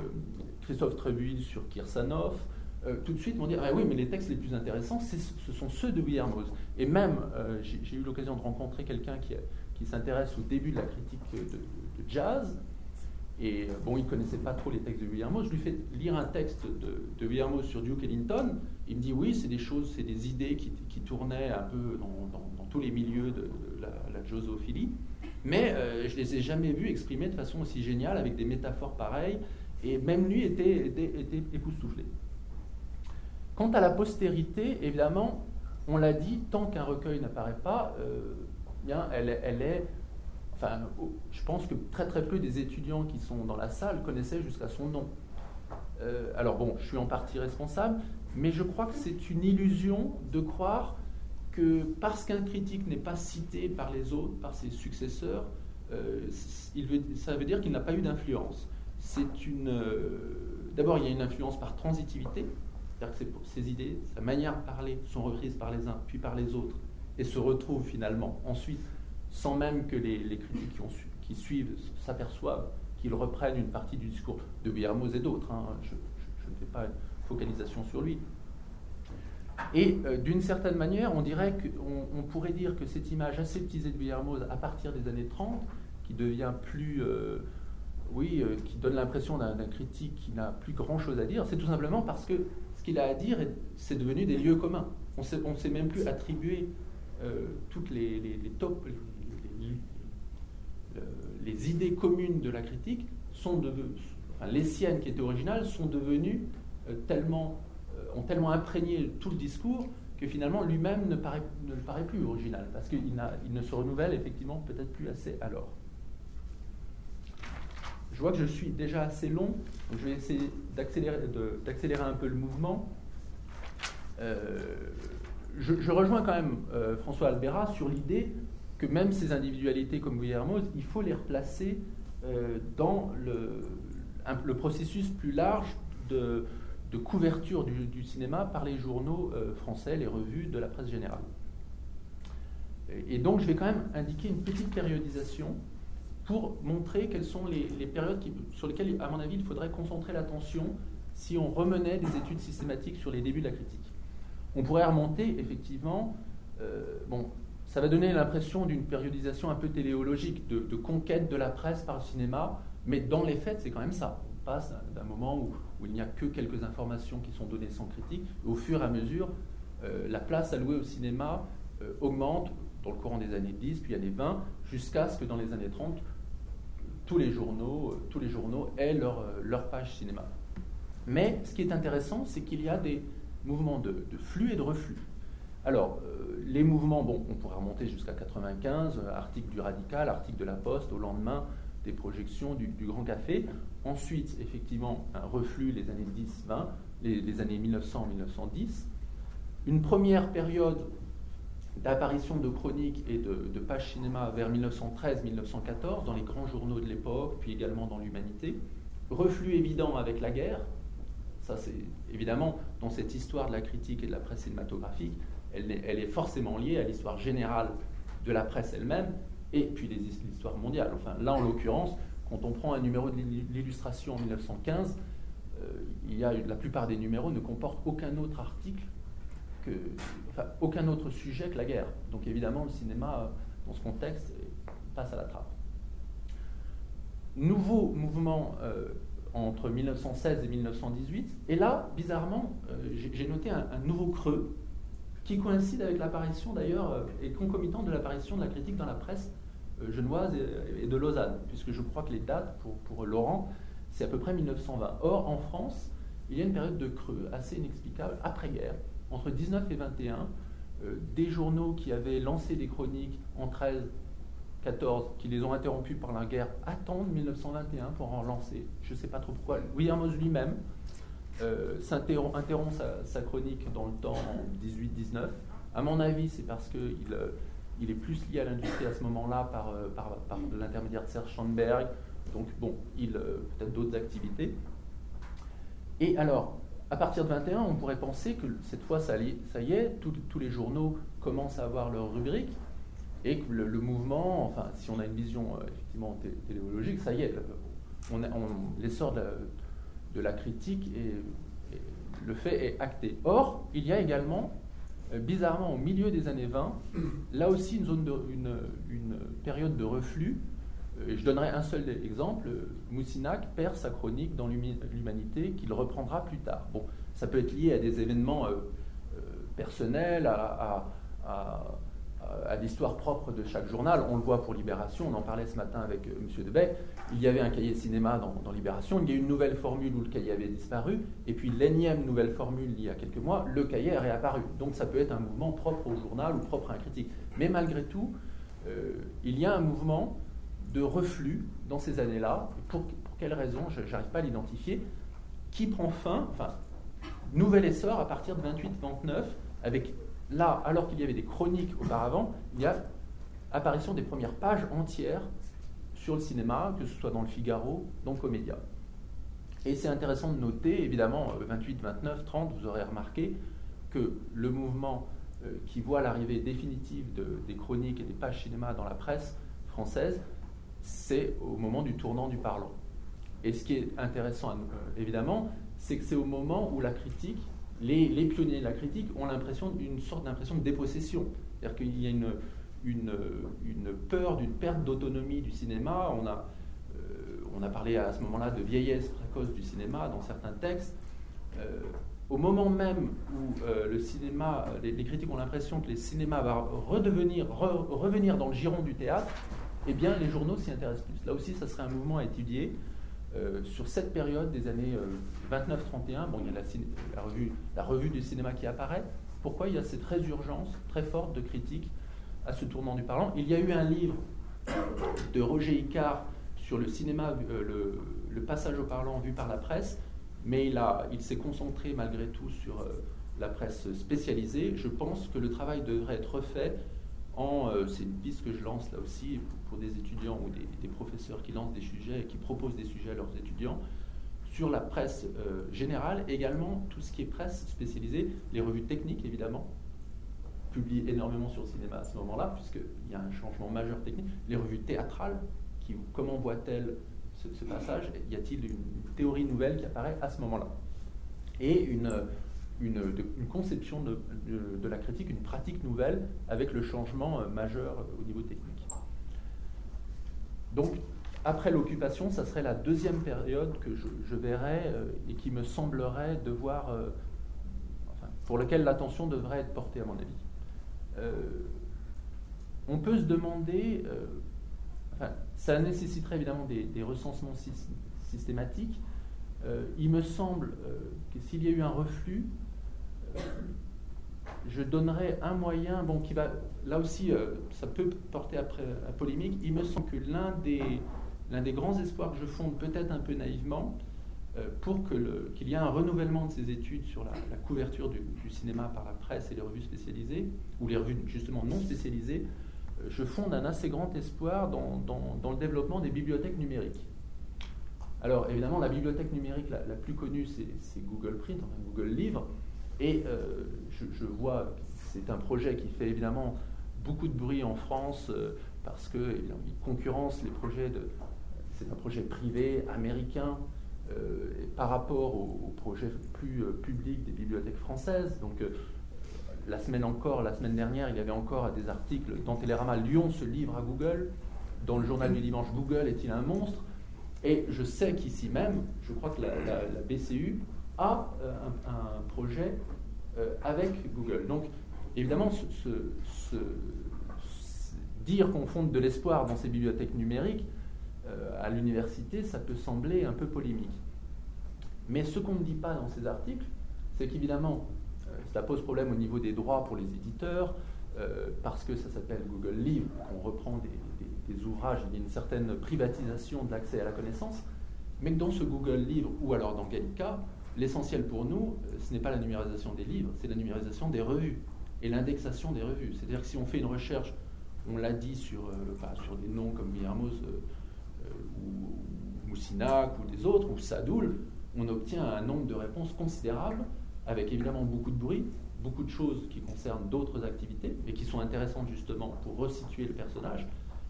Christophe Trebuil sur Kirsanov, tout de suite m'ont dit Ah, oui, mais les textes les plus intéressants, ce sont ceux de Mose. Et même, j'ai eu l'occasion de rencontrer quelqu'un qui, s'intéresse au début de la critique de jazz et euh, bon, il ne connaissait pas trop les textes de Guillermo. Je lui fais lire un texte de, de Guillermo sur Duke Ellington. Il me dit oui, c'est des choses, c'est des idées qui, tournaient un peu dans, tous les milieux de, la, la josophilie. Mais euh, je les ai jamais vus exprimer de façon aussi géniale, avec des métaphores pareilles. Et même lui était époustouflé. Quant à la postérité, évidemment, on l'a dit, tant qu'un recueil n'apparaît pas, euh, bien, elle, est je pense que très très peu des étudiants qui sont dans la salle connaissaient jusqu'à son nom. alors bon, je suis en partie responsable, mais je crois que c'est une illusion de croire que parce qu'un critique n'est pas cité par les autres, par ses successeurs, ça veut dire qu'il n'a pas eu d'influence. C'est une. D'abord, il y a une influence par transitivité, que ses idées, sa manière de parler sont reprises par les uns, puis par les autres, et se retrouvent finalement ensuite, sans même que les, critiques qui, suivent s'aperçoivent qu'ils reprennent une partie du discours de Guillermo et d'autres. Hein. Je, ne fais pas une focalisation sur lui. Et euh, d'une certaine manière, on dirait qu'on on pourrait dire que cette image aseptisée de Guillermo à partir des années 30, qui devient plus euh, oui, euh, qui donne l'impression d'un critique qui n'a plus grand-chose à dire, c'est tout simplement parce que qu'il a à dire, c'est devenu des lieux communs. On ne sait même plus attribuer euh, toutes les, les, les, idées communes de la critique, sont devenues, les siennes qui étaient originales, sont devenues euh, tellement, ont tellement imprégné tout le discours que finalement lui-même ne, paraît, ne paraît plus original, parce qu'il il ne se renouvelle effectivement peut-être plus assez alors. Je vois que je suis déjà assez long, donc je vais essayer d'accélérer un peu le mouvement. Euh, je, rejoins quand même euh, François Albera sur l'idée que même ces individualités comme Guillermo, il faut les replacer euh, dans le, processus plus large de, couverture du, cinéma par les journaux français, les revues de la presse générale. Et donc je vais quand même indiquer une petite périodisation pour montrer quelles sont les, périodes sur lesquelles, à mon avis, il faudrait concentrer l'attention si on remenait des études systématiques sur les débuts de la critique. On pourrait remonter, effectivement, euh, bon, ça va donner l'impression d'une périodisation un peu téléologique, de, conquête de la presse par le cinéma, mais dans les faits, c'est quand même ça. On passe d'un moment où, il n'y a que quelques informations qui sont données sans critique, au fur et à mesure, euh, la place allouée au cinéma euh, augmente dans le courant des années 10, puis années 20, jusqu'à ce que dans les années 30, tous les journaux, euh, tous les journaux aient leur, euh, leur page cinéma. Mais ce qui est intéressant, c'est qu'il y a des mouvements de, flux et de reflux. Alors, euh, les mouvements, bon, on pourrait remonter jusqu'à 95, article du Radical, article de la Poste, au lendemain des projections du, Grand Café. Ensuite, effectivement, un reflux les années 10-20, les, les, années 1900-1910. Une première période d'apparition de chroniques et de, pages cinéma vers 1913-1914 dans les grands journaux de l'époque, puis également dans l'Humanité. Reflux évident avec la guerre. Ça, c'est évidemment dans cette histoire de la critique et de la presse cinématographique, elle est, forcément liée à l'histoire générale de la presse elle-même et puis l'histoire mondiale. Enfin, là, en l'occurrence, quand on prend un numéro de l'illustration en 1915, euh, il y a, la plupart des numéros ne comportent aucun autre article aucun autre sujet que la guerre. Donc évidemment, le cinéma, dans ce contexte, passe à la trappe. Nouveau mouvement euh, entre 1916 et 1918, et là, bizarrement, euh, j'ai noté un, nouveau creux qui coïncide avec l'apparition d'ailleurs, euh, et concomitant de l'apparition de la critique dans la presse genevoise et, de Lausanne, puisque je crois que les dates pour, pour Laurent, c'est à peu près 1920. Or, en France, il y a une période de creux assez inexplicable, après-guerre, entre 19 et 21, euh, des journaux qui avaient lancé des chroniques en 13, 14, qui les ont interrompues par la guerre, attendent 1921 pour en lancer. Je ne sais pas trop pourquoi. William lui-même euh, interrompt sa, chronique dans le temps en 18-19. À mon avis, c'est parce qu'il euh, est plus lié à l'industrie à ce moment-là par, par, par l'intermédiaire de Serge Schoenberg. Donc, bon, il peut-être d'autres activités. Et alors, à partir de 21, on pourrait penser que cette fois, ça, y est, tous les journaux commencent à avoir leur rubrique et que le, mouvement, enfin, si on a une vision euh, effectivement téléologique, ça y est, on, l'essor de, la critique et, le fait est acté. Or, il y a également, euh, bizarrement, au milieu des années 20, là aussi une, zone une période de reflux je donnerai un seul exemple. Moussinac perd sa chronique dans l'humanité qu'il reprendra plus tard. Bon, ça peut être lié à des événements euh, euh, personnels, à, l'histoire propre de chaque journal. On le voit pour Libération, on en parlait ce matin avec M. Debay. Il y avait un cahier cinéma dans, Libération, il y a eu une nouvelle formule où le cahier avait disparu, et puis l'énième nouvelle formule il y a quelques mois, le cahier est réapparu. Donc ça peut être un mouvement propre au journal ou propre à un critique. Mais malgré tout, il y a un mouvement de reflux dans ces années-là. Pour, pour quelles raisons Je n'arrive pas à l'identifier. qui prend fin, enfin, nouvel essor à partir de 28-29, avec là, alors qu'il y avait des chroniques auparavant, il y a apparition des premières pages entières sur le cinéma, que ce soit dans le Figaro, dans Comédia. Et c'est intéressant de noter, évidemment, 28, 29, 30, vous aurez remarqué que le mouvement euh, qui voit l'arrivée définitive des chroniques et des pages cinéma dans la presse française, c'est au moment du tournant du parlant. Et ce qui est intéressant, euh, évidemment, c'est que c'est au moment où la critique, les, pionniers de la critique ont l'impression d'une sorte d'impression de dépossession. C'est-à-dire qu'il y a une, peur d'une perte d'autonomie du cinéma. On a, euh, on a parlé à ce moment-là de vieillesse précoce du cinéma dans certains textes. Euh, au moment même où le cinéma, les, critiques ont l'impression que le cinéma va redevenir, revenir dans le giron du théâtre, eh bien les journaux s'y intéressent plus. Là aussi, ça serait un mouvement à étudier. Euh, sur cette période des années 29-31, euh, bon, il y a la, revue, la, revue, du cinéma qui apparaît. Pourquoi il y a cette résurgence très forte de critique à ce tournant du parlant? Il y a eu un livre de Roger Icard sur le cinéma, euh, le, passage au parlant vu par la presse, mais il, il s'est concentré malgré tout sur la presse spécialisée. Je pense que le travail devrait être refait euh, c'est une piste que je lance là aussi pour, des étudiants ou des, professeurs qui lancent des sujets et qui proposent des sujets à leurs étudiants, sur la presse euh, générale, également tout ce qui est presse spécialisée, les revues techniques évidemment, publient énormément sur le cinéma à ce moment-là, puisqu'il y a un changement majeur technique, les revues théâtrales, qui, comment voient-elles ce, passage Y a-t-il une théorie nouvelle qui apparaît à ce moment-là? Et une une, conception de, la critique, une pratique nouvelle avec le changement euh, majeur euh, au niveau technique. Donc, après l'occupation, ça serait la deuxième période que je, verrais euh, et qui me semblerait devoir, pour laquelle l'attention devrait être portée, à mon avis. on peut se demander, ça nécessiterait évidemment des, recensements systématiques. il me semble que s'il y a eu un reflux, je donnerais un moyen, bon, qui va, là aussi, euh, ça peut porter après à polémique. Il me semble que l'un des, l'un des grands espoirs que je fonde, peut-être un peu naïvement, euh, pour que qu'il y ait un renouvellement de ces études sur la, couverture du, cinéma par la presse et les revues spécialisées, ou les revues justement non spécialisées, euh, je fonde un assez grand espoir dans, dans, le développement des bibliothèques numériques. Alors évidemment, la bibliothèque numérique la, la plus connue, c'est Google Print, enfin Google Livre. Et euh, je, vois, c'est un projet qui fait évidemment beaucoup de bruit en France euh, parce qu'il concurrence les projets de. C'est un projet privé américain euh, par rapport au, projet plus public des bibliothèques françaises. Donc, la semaine encore, la semaine dernière, il y avait encore des articles dans Télérama Lyon se livre à Google. Dans le journal du dimanche, Google est-il un monstre? Et je sais qu'ici même, je crois que la BCU a euh, un, projet euh, avec Google. Donc, évidemment, ce, dire qu'on fonde de l'espoir dans ces bibliothèques numériques euh, à l'université, ça peut sembler un peu polémique. Mais ce qu'on ne dit pas dans ces articles, c'est qu'évidemment, ça pose problème au niveau des droits pour les éditeurs, parce que ça s'appelle Google Livre, on reprend des, des, ouvrages, il y a une certaine privatisation de l'accès à la connaissance, mais que dans ce Google Livre, ou alors dans Gallica, L'essentiel pour nous, euh, ce n'est pas la numérisation des livres, c'est la numérisation des revues et l'indexation des revues. C'est-à-dire que si on fait une recherche, on l'a dit sur, euh, sur des noms comme Villermoz euh, ou Moussinac ou des autres, ou Sadoul, on obtient un nombre de réponses considérable, avec évidemment beaucoup de bruit, beaucoup de choses qui concernent d'autres activités, et qui sont intéressantes justement pour resituer le personnage.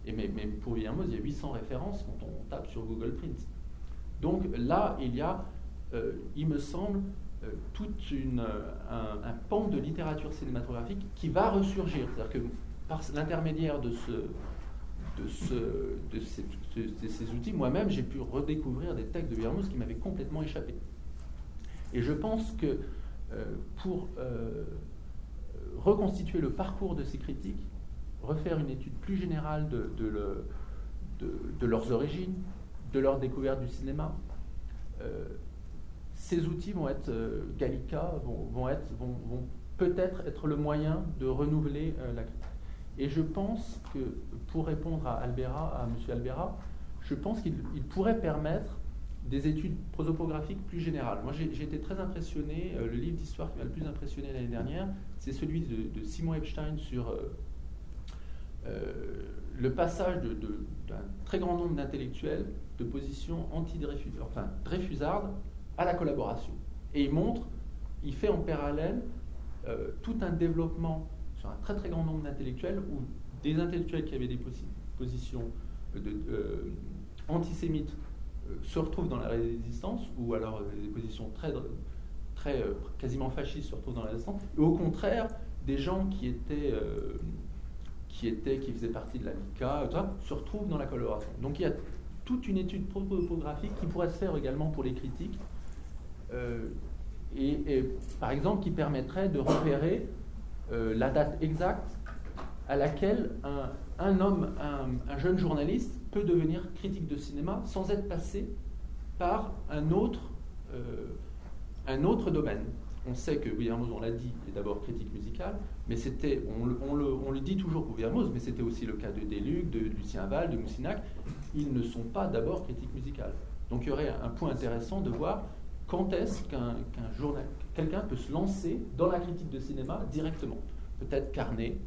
Et mais, mais pour Villermoz, il y a 800 références quand on tape sur Google Print. Donc là, il y a euh, il me semble, euh, tout une, un, pan de littérature cinématographique qui va ressurgir. C'est-à-dire que par l'intermédiaire de, ce, de, ce, de, ces, outils, moi-même, j'ai pu redécouvrir des textes de Vermouth qui m'avaient complètement échappé. Et je pense que euh, pour reconstituer le parcours de ces critiques, refaire une étude plus générale de leurs origines, de leur découverte du cinéma, ces outils vont être, euh, Gallica, vont, être, vont, peut-être être le moyen de renouveler euh, la critique. Et je pense que, pour répondre à Albera, à M. Albera, je pense qu'il pourrait permettre des études prosopographiques plus générales. Moi, j'ai été très impressionné. le livre d'histoire qui m'a le plus impressionné l'année dernière, c'est celui de, Simon Epstein sur le passage d'un très grand nombre d'intellectuels de positions anti-dreyfusardes enfin, à la collaboration. Et il montre, il fait en parallèle euh, tout un développement sur un très très grand nombre d'intellectuels où des intellectuels qui avaient des positions euh, euh, antisémites se retrouvent dans la résistance, ou alors des positions très, très quasiment fascistes se retrouvent dans la résistance, et au contraire, des gens qui étaient qui, étaient, qui faisaient partie de la MICA, se retrouvent dans la collaboration. Donc il y a toute une étude topographique qui pourrait se faire également pour les critiques, euh, et, par exemple qui permettrait de repérer euh, la date exacte à laquelle un, homme, un, jeune journaliste peut devenir critique de cinéma sans être passé par un autre, euh, domaine. On sait que William on l'a dit, est d'abord critique musicale, mais c'était, on, le, dit toujours pour William mais c'était aussi le cas de Deluc, de Lucien Val, de Moussinac. Ils ne sont pas d'abord critiques musicales. Donc il y aurait un point intéressant de voir quand est-ce qu'un journal, quelqu'un peut se lancer dans la critique de cinéma directement? Peut-être Carnet,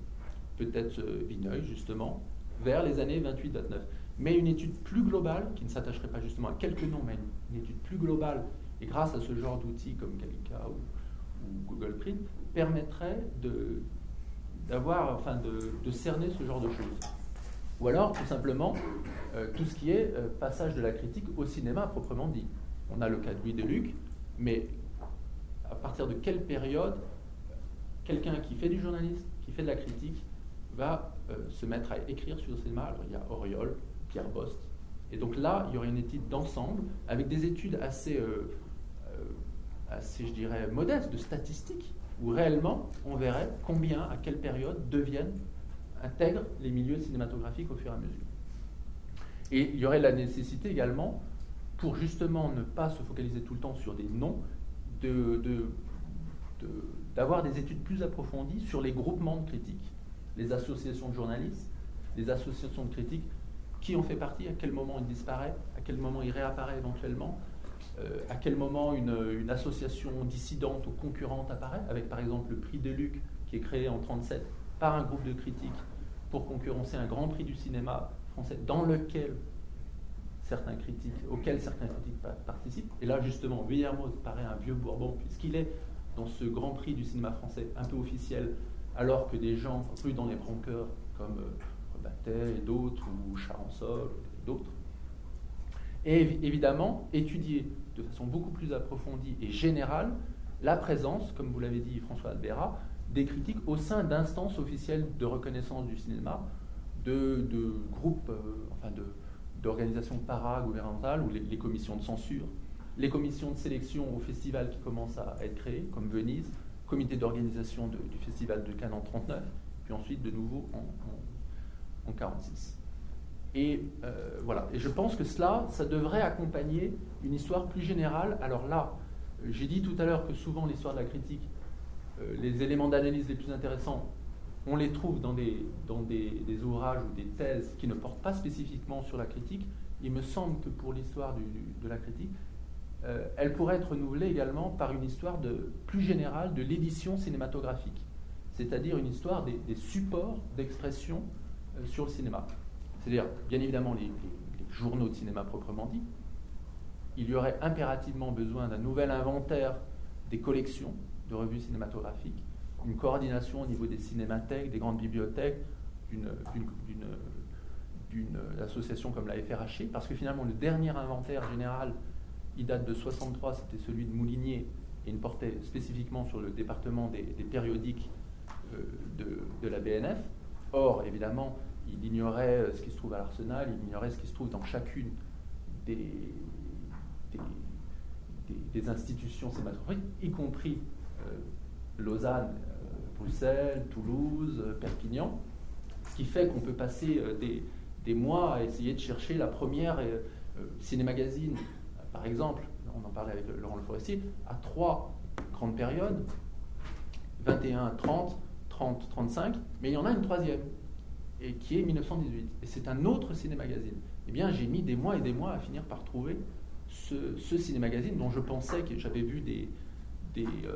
peut-être euh, Vineuil, justement, vers les années 28-29. Mais une étude plus globale, qui ne s'attacherait pas justement à quelques noms, mais une, étude plus globale, et grâce à ce genre d'outils comme Gallica ou, Google Print, permettrait de, enfin, de, cerner ce genre de choses. Ou alors, tout simplement, euh, tout ce qui est euh, passage de la critique au cinéma proprement dit. On a le cas de Louis Deluc, mais à partir de quelle période quelqu'un qui fait du journalisme, qui fait de la critique, va euh, se mettre à écrire sur le cinéma? Alors il y a Auriol, Pierre Bost. Et donc là, il y aurait une étude d'ensemble avec des études assez, euh, euh, assez, je dirais, modestes, de statistiques, où réellement on verrait combien, à quelle période deviennent, intègrent les milieux cinématographiques au fur et à mesure. Et il y aurait la nécessité également pour justement ne pas se focaliser tout le temps sur des noms, d'avoir de, des études plus approfondies sur les groupements de critiques, les associations de journalistes, les associations de critiques, qui en fait partie, à quel moment il disparaît, à quel moment il réapparaît éventuellement, euh, à quel moment une, une, association dissidente ou concurrente apparaît, avec par exemple le prix de Luc qui est créé en 1937 par un groupe de critiques pour concurrencer un grand prix du cinéma français dans lequel certains critiques, auxquels certains critiques participent. Et là, justement, Guillermo paraît un vieux Bourbon, puisqu'il est dans ce grand prix du cinéma français un peu officiel, alors que des gens plus dans les branqueurs comme euh, Batet et d'autres, ou Charançol, et d'autres. Et évidemment, étudier de façon beaucoup plus approfondie et générale la présence, comme vous l'avez dit François Albera, des critiques au sein d'instances officielles de reconnaissance du cinéma, de, groupes, euh, enfin de, d'organisations para-gouvernementales ou les, commissions de censure, les commissions de sélection au festival qui commencent à être créées, comme Venise, comité d'organisation du festival de Cannes en 39, puis ensuite de nouveau en, en, 46. Et euh, voilà. Et je pense que cela, ça devrait accompagner une histoire plus générale. Alors là, j'ai dit tout à l'heure que souvent l'histoire de la critique, euh, les éléments d'analyse les plus intéressants on les trouve dans, des, ouvrages ou des thèses qui ne portent pas spécifiquement sur la critique. Il me semble que pour l'histoire de la critique, euh, elle pourrait être renouvelée également par une histoire plus générale de l'édition cinématographique, c'est-à-dire une histoire des, supports d'expression euh, sur le cinéma. C'est-à-dire, bien évidemment, les, journaux de cinéma proprement dit. Il y aurait impérativement besoin d'un nouvel inventaire des collections de revues cinématographiques une coordination au niveau des cinémathèques, des grandes bibliothèques, d'une association comme la FRHI, parce que finalement le dernier inventaire général, il date de 63, c'était celui de Moulinier, et il portait spécifiquement sur le département des, périodiques euh, de, la BNF. Or, évidemment, il ignorait euh, ce qui se trouve à l'Arsenal, il ignorait ce qui se trouve dans chacune des, des, institutions cinématographiques, y compris euh, Lausanne, euh, Bruxelles, Toulouse, euh, Perpignan, ce qui fait qu'on peut passer euh, des, mois à essayer de chercher la première ciné-magazine, par exemple, on en parlait avec Laurent Le Forestier, à trois grandes périodes, 21, 30, 30, 35, mais il y en a une troisième, et qui est 1918. Et c'est un autre ciné-magazine. Eh bien, j'ai mis des mois et des mois à finir par trouver ce, ce ciné-magazine dont je pensais que j'avais vu des, des,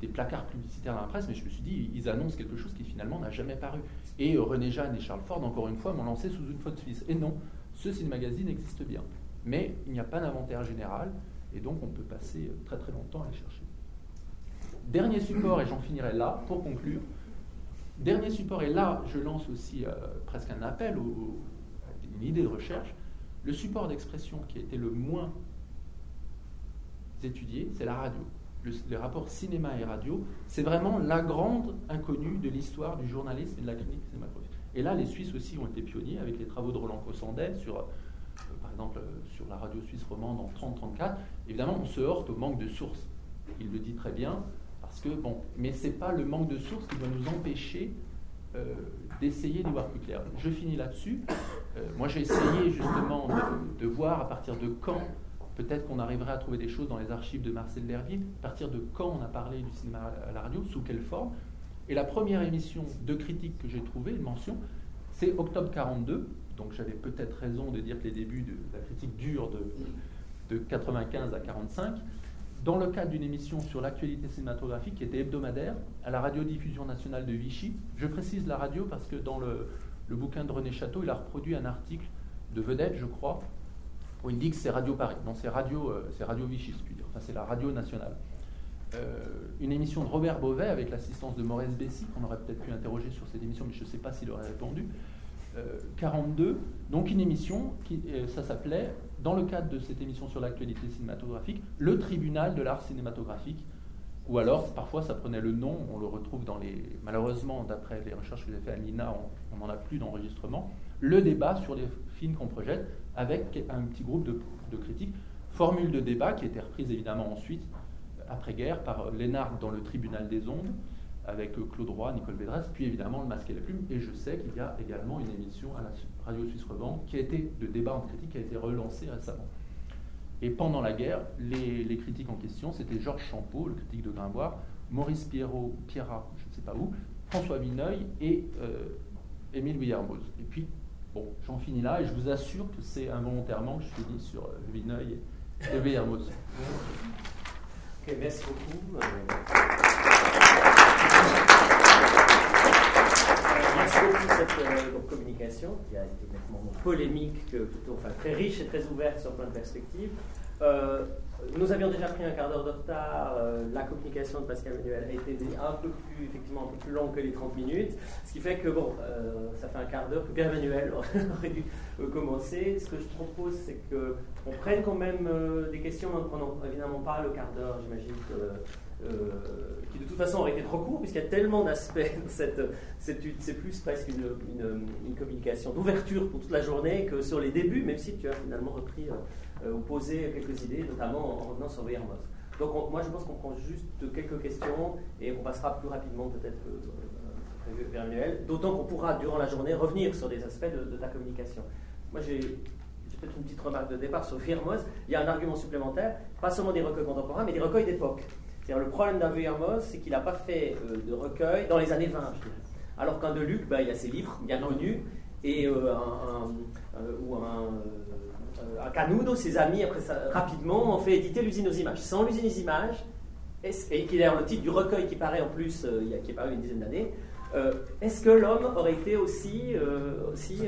des, placards publicitaires dans la presse, mais je me suis dit, ils annoncent quelque chose qui finalement n'a jamais paru. Et René Jeanne et Charles Ford, encore une fois, m'ont lancé sous une faute suisse. Et non, ce ciné-magazine existe bien. Mais il n'y a pas d'inventaire général, et donc on peut passer très très longtemps à le chercher. Dernier support, et j'en finirai là pour conclure. Dernier support, et là je lance aussi euh, presque un appel, à une idée de recherche. Le support d'expression qui a été le moins étudié, c'est la radio. Le, les rapports cinéma et radio, c'est vraiment la grande inconnue de l'histoire du journalisme et de la clinique cinématographique. Et là, les Suisses aussi ont été pionniers avec les travaux de Roland Cossandet sur exemple euh, sur la radio suisse romande en 30-34, évidemment, on se heurte au manque de sources. Il le dit très bien, parce que, bon, mais ce n'est pas le manque de sources qui doit nous empêcher euh, d'essayer d'y voir plus clair. Je finis là-dessus. Euh, moi, j'ai essayé justement de, voir à partir de quand, peut-être qu'on arriverait à trouver des choses dans les archives de Marcel Verviers, à partir de quand on a parlé du cinéma à la radio, sous quelle forme. Et la première émission de critique que j'ai trouvée, une mention, c'est octobre 42, donc j'avais peut-être raison de dire que les débuts de la critique durent de, de 95 à 45. Dans le cadre d'une émission sur l'actualité cinématographique qui était hebdomadaire à la radiodiffusion nationale de Vichy, je précise la radio parce que dans le, bouquin de René Château, il a reproduit un article de Vedette, je crois, où il dit que c'est Radio Paris. Non, c'est Radio, euh, Radio Vichy, dire. Enfin, c'est la radio nationale. Euh, une émission de Robert Beauvais avec l'assistance de Maurice Bessy, qu'on aurait peut-être pu interroger sur cette émission, mais je ne sais pas s'il aurait répondu. 42, euh, donc une émission qui ça s'appelait, dans le cadre de cette émission sur l'actualité cinématographique, le tribunal de l'art cinématographique. Ou alors, parfois, ça prenait le nom, on le retrouve dans les. Malheureusement, d'après les recherches que j'ai faites à l'INA, on n'en a plus d'enregistrement. Le débat sur les films qu'on projette avec un petit groupe de, critiques. Formule de débat qui a été reprise évidemment ensuite, après-guerre, par Lénard dans le tribunal des ondes avec Claude Roy, Nicole Bédresse, puis évidemment Le Masque et la Plume. Et je sais qu'il y a également une émission à la Radio Suisse Revente qui a été de débat en critique, qui a été relancée récemment. Et pendant la guerre, les, critiques en question, c'était Georges Champeau, le critique de Grimboire, Maurice Pierrot, Pierrat, je ne sais pas où, François Vineuil et euh, Émile Willermoz. Et puis, bon, j'en finis là et je vous assure que c'est involontairement que je finis sur euh, Vineuil et. Euh, Merci beaucoup cette euh, communication qui a été nettement polémique, plutôt, enfin, très riche et très ouverte sur plein de perspectives. Euh, nous avions déjà pris un quart d'heure de retard. Euh, la communication de Pascal Manuel a été un peu plus, effectivement, un peu plus longue que les 30 minutes. Ce qui fait que, bon, ça fait un quart d'heure que Pierre Manuel aurait dû commencer. Ce que je propose, c'est qu'on prenne quand même des questions, en ne prenant évidemment pas le quart d'heure, j'imagine que qui de toute façon aurait été trop court, puisqu'il y a tellement d'aspects. C'est plus presque une, communication d'ouverture pour toute la journée que sur les débuts, même si tu as finalement repris euh, ou posé quelques idées, notamment en revenant sur VRMOS. Donc moi je pense qu'on prend juste quelques questions et on passera plus rapidement peut-être euh, vers Noël, d'autant qu'on pourra durant la journée revenir sur des aspects de, ta communication. Moi j'ai peut-être une petite remarque de départ sur VRMOS. Il y a un argument supplémentaire, pas seulement des recueils contemporains, mais des recueils d'époque le problème d'un Vuillermoz, c'est qu'il n'a pas fait euh, de recueil dans les années 20, je dirais. Alors qu'un Deluc, bah, il y a ses livres bien connus, et euh, un, euh, ou un, un, Canudo, ses amis, après ça, rapidement, ont fait éditer l'usine aux images. Sans l'usine aux images, et qui est le titre du recueil qui paraît en plus, qui est paru il y a une dizaine d'années, est-ce que l'homme aurait été aussi. aussi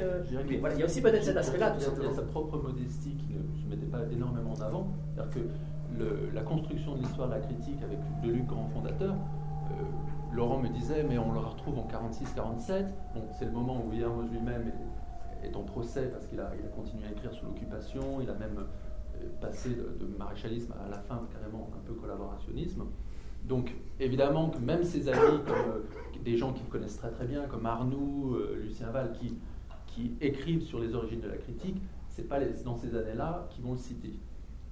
voilà, il y a aussi peut-être cet aspect-là. Il y a sa propre modestie qui ne se mettait pas énormément en avant. C'est-à-dire que la construction de l'histoire de la critique avec Deluc, grand fondateur, euh, Laurent me disait, mais on le retrouve en 46-47. Bon, c'est le moment où William lui-même est, en procès parce qu'il a, continué à écrire sous l'occupation, il a même euh, passé de, maréchalisme à la fin carrément un peu collaborationnisme. Donc évidemment que même ses amis, comme euh, des gens qu'il connaissent très très bien, comme Arnoux, Lucien Val, qui, écrivent sur les origines de la critique, c'est pas dans ces années-là qu'ils vont le citer.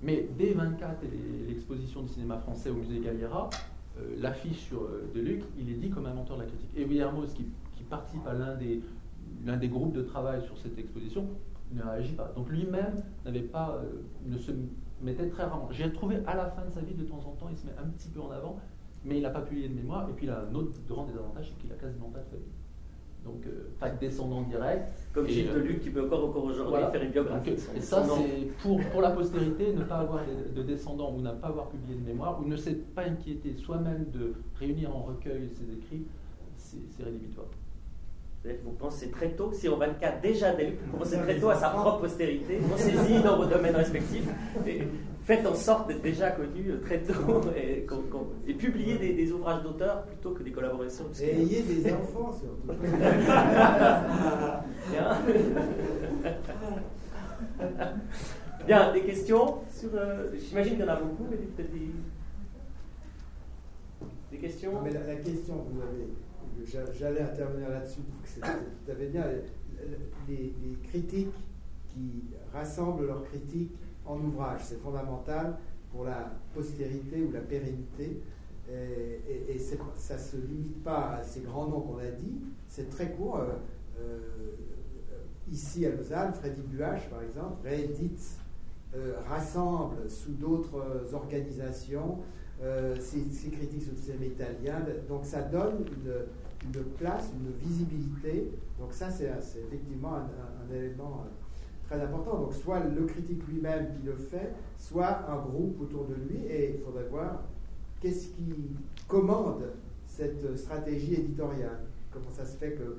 Mais dès 24 et l'exposition du cinéma français au musée Galliera, euh, l'affiche sur euh, Deluc, il est dit comme inventeur de la critique. Et William qui, qui participe à l'un des, groupes de travail sur cette exposition, ne réagit pas. Donc lui-même n'avait pas, euh, ne se mettait très rarement. J'ai trouvé à la fin de sa vie, de temps en temps, il se met un petit peu en avant, mais il n'a pas publié de mémoire. Et puis il a un autre grand désavantage, c'est qu'il a quasiment pas de famille. Donc, pas de descendant direct. Comme Gilles de Luc qui peut encore, encore aujourd'hui faire une biographie. et ça, c'est pour, pour la postérité, ne pas avoir de, descendants ou ne pas avoir publié de mémoire, ou ne s'est pas inquiété soi-même de réunir en recueil ses écrits, c'est rédhibitoire. Vous pensez très tôt, si en 24 déjà vous commencez très tôt à sa propre postérité, pensez-y dans vos domaines respectifs, et faites en sorte d'être déjà connu euh, très tôt et, et publiez des, ouvrages d'auteurs plutôt que des collaborations. Et ayez des enfants surtout. Bien. des questions sur. Euh, j'imagine qu'il y en a beaucoup, mais peut-être des, des questions. mais la, question, vous avez j'allais intervenir là-dessus, à fait bien. Les, critiques qui rassemblent leurs critiques en ouvrage, c'est fondamental pour la postérité ou la pérennité. Et, ça ne se limite pas à ces grands noms qu'on a dit, c'est très court. Euh, euh, ici à Lausanne, Freddy Buach, par exemple, réédite, euh, rassemble sous d'autres organisations ces, critiques sur le cinéma. Donc ça donne une, place, une visibilité. Donc ça, c'est effectivement un, élément euh, très important. Donc soit le critique lui-même qui le fait, soit un groupe autour de lui, et il faudrait voir qu'est-ce qui commande cette stratégie éditoriale. Comment ça se fait que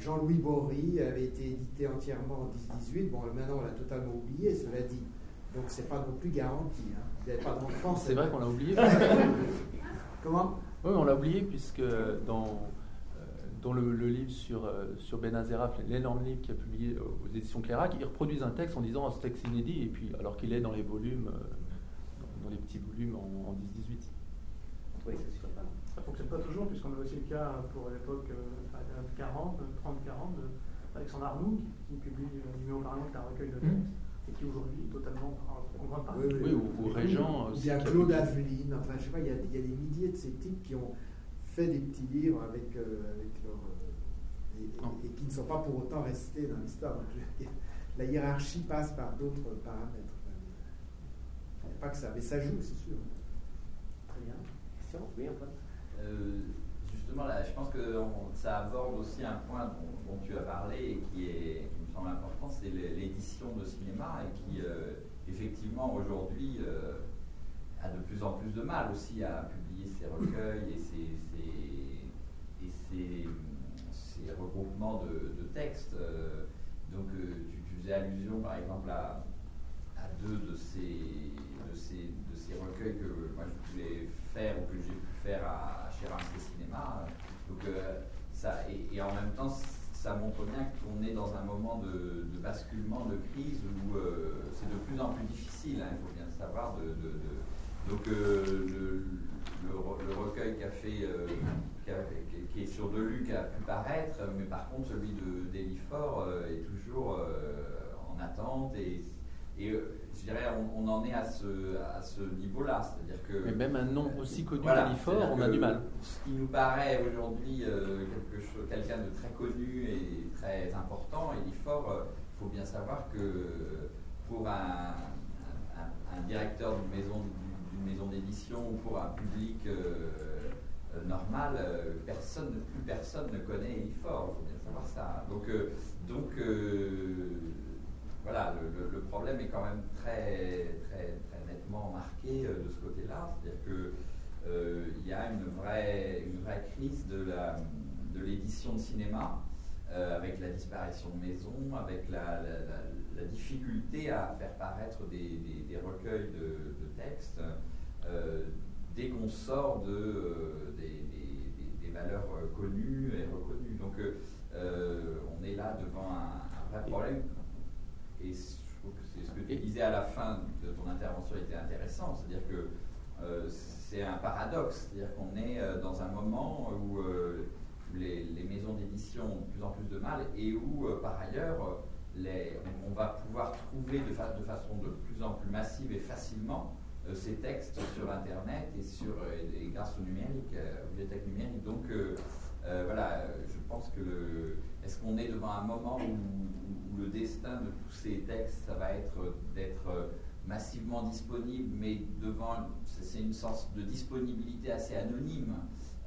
Jean-Louis Bory avait été édité entièrement en 10-18, bon maintenant on l'a totalement oublié, cela dit. Donc c'est pas non plus garanti. Hein. pas d'enfant. C'est vrai qu'on l'a oublié. Comment? Oui, on l'a oublié puisque dans dans le, livre sur, euh, sur Benazeraf, l'énorme livre qui a publié aux éditions Clérac, ils reproduisent un texte en disant oh, ce texte inédit, et puis alors qu'il est dans les volumes, euh, dans, les petits volumes en, 10-18. Oui, c'est sûr. Ça ne fonctionne pas toujours, puisqu'on a aussi le cas pour l'époque 40, 30-40, Alexandre Arnoux, qui, publie le numéro par d'un recueil de mmh. textes. Et qui aujourd'hui est totalement en grande partie. Oui, oui, ou, ou Régent. Il y a Claude Aveline, enfin je sais pas, il y, a, il y a des milliers de ces types qui ont, des petits livres avec, euh, avec leur, euh, et, qui ne sont pas pour autant restés dans l'histoire. La hiérarchie passe par d'autres paramètres. Il n'y a pas que ça, mais ça joue, c'est sûr. Très bien. Question Oui, Antoine euh, Justement, là, je pense que ça aborde aussi un point dont, tu as parlé et qui, est, qui me semble important, c'est l'édition de cinéma et qui, effectivement, aujourd'hui, a de plus en plus de mal aussi à publier ses recueils et ses, et ces, regroupements de, textes. Euh, donc euh, tu, faisais allusion par exemple à, deux de ces, de, ces, de ces recueils que moi je voulais faire ou que j'ai pu faire à, chez Ramsey Cinéma. Donc, euh, ça, et, en même temps, ça montre bien qu'on est dans un moment de, basculement, de crise où c'est de plus en plus difficile, hein, il faut bien le savoir. De, donc le, le, recueil qu'a fait, euh, qui, est sur Deluc a pu paraître, mais par contre celui de d'Elifort euh, est toujours euh, en attente et, et je dirais on, en est à ce, à ce niveau-là, c'est-à-dire que. Mais même un nom aussi connu d'Elifort, on a du mal. Ce qui nous paraît aujourd'hui quelqu'un de très connu et très important, Elifort, il faut bien savoir que pour un, un, un directeur d'une maison maison d'édition ou pour un public euh, euh, normal, euh, personne, plus personne ne connaît Elifort, il faut bien savoir ça. Donc, donc voilà, le, problème est quand même très, très, très nettement marqué de ce côté-là. C'est-à-dire qu'il y a une vraie, une vraie crise de l'édition de, cinéma. avec la disparition de maisons, avec la, difficulté à faire paraître des, recueils de, de textes. Euh, dès qu'on sort de, euh, des, valeurs euh, connues et reconnues. Donc on est là devant un, vrai problème. Et je trouve que c'est ce que tu disais à la fin de ton intervention était intéressant, c'est-à-dire que c'est un paradoxe, c'est-à-dire qu'on est dans un moment où les, maisons d'édition ont de plus en plus de mal et où, par ailleurs, on, va pouvoir trouver de, façon de plus en plus massive et facilement ces textes sur Internet et, sur, euh, grâce au numérique, euh, aux bibliothèques numériques. Donc euh, voilà, je pense que est-ce qu'on est devant un moment où, le destin de tous ces textes, ça va être d'être massivement disponible, mais devant, c'est une sorte de disponibilité assez anonyme.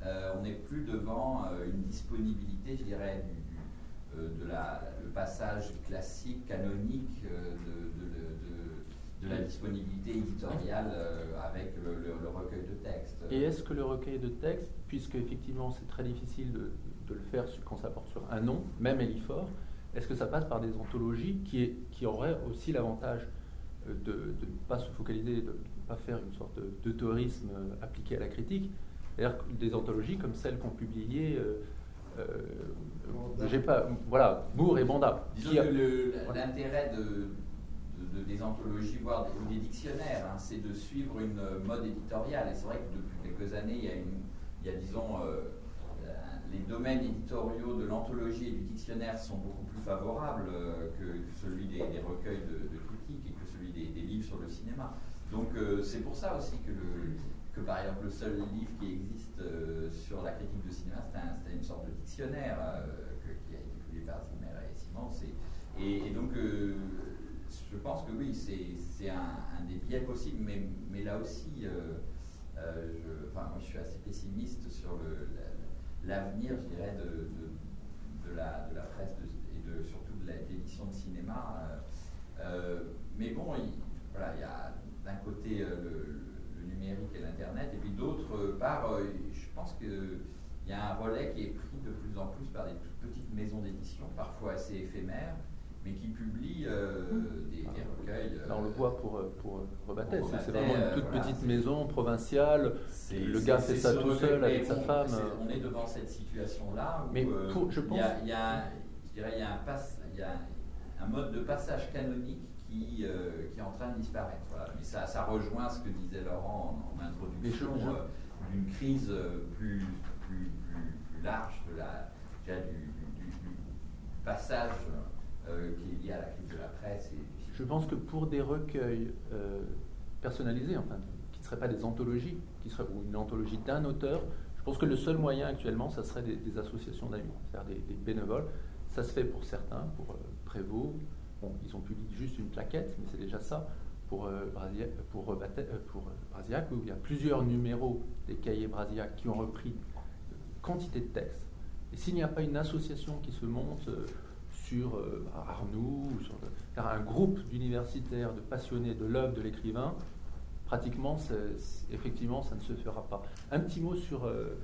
on n'est plus devant une disponibilité, je dirais, de la, passage classique, canonique de, de, la disponibilité éditoriale avec le, recueil de textes. Et est-ce que le recueil de textes, puisque effectivement c'est très difficile de, le faire quand ça porte sur un nom, même Elifort, est-ce que ça passe par des anthologies qui, qui auraient aussi l'avantage euh, de, ne pas se focaliser, de ne pas faire une sorte de, tourisme euh, appliqué à la critique? C'est-à-dire des anthologies comme celles qu'on publiait. Euh, euh, j'ai pas, voilà, Moore et Banda. Disons l'intérêt de, des anthologies, voire des, dictionnaires, hein, c'est de suivre une mode éditoriale. Et c'est vrai que depuis quelques années, il y a, une, il y a disons, les domaines éditoriaux de l'anthologie et du dictionnaire sont beaucoup plus favorables euh, que, celui des, recueils de, critiques et que celui des, livres sur le cinéma. Donc euh, c'est pour ça aussi que, le, par exemple, le seul livre qui existe euh, sur la critique de cinéma, c'était une sorte de dictionnaire qui a été publié par Zimmer et Simons. Et, donc je pense que oui, c'est un, des biais possibles, mais, là aussi, je, moi, je suis assez pessimiste sur l'avenir, je dirais, de, de, la, de, la, presse et de, surtout de l'édition de cinéma. Euh, euh, mais bon, il, voilà, il y a d'un côté euh, le, numérique et l'Internet, et puis d'autre part, je pense qu'il y a un relais qui est pris de plus en plus par des toutes petites maisons d'édition, parfois assez éphémères, mais qui publie euh, des, recueils. Là, on le voit pour, euh, pour c'est vraiment une toute petite maison provinciale. Le gars fait ça tout seul avec sa femme. on est devant cette situation-là où mais euh, pour, je pense, il y a, je dirais, il y a, un, pass, il y a un mode de passage canonique qui, qui est en train de disparaître. Voilà. Mais ça, ça rejoint ce que disait Laurent en, introduction d'une crise plus, plus, plus, large de la, du, du, du passage euh, qui est lié à la crise de la presse. Je pense que pour des recueils euh, personnalisés, enfin, qui ne seraient pas des anthologies, qui seraient, ou une anthologie d'un auteur, je pense que le seul moyen actuellement, ça serait des, associations d'amis, c'est-à-dire des, bénévoles. Ça se fait pour certains, pour euh, Prévost. Ils ont publié juste une plaquette, mais c'est déjà ça. Pour, Brasiac, pour, pour Brasiac, où il y a plusieurs numéros des cahiers Brasiac qui ont repris quantité de textes. Et s'il n'y a pas une association qui se monte, sur euh, Arnoux, sur un groupe d'universitaires, de passionnés de l'œuvre de l'écrivain, pratiquement, effectivement, ça ne se fera pas. Un petit mot sur euh,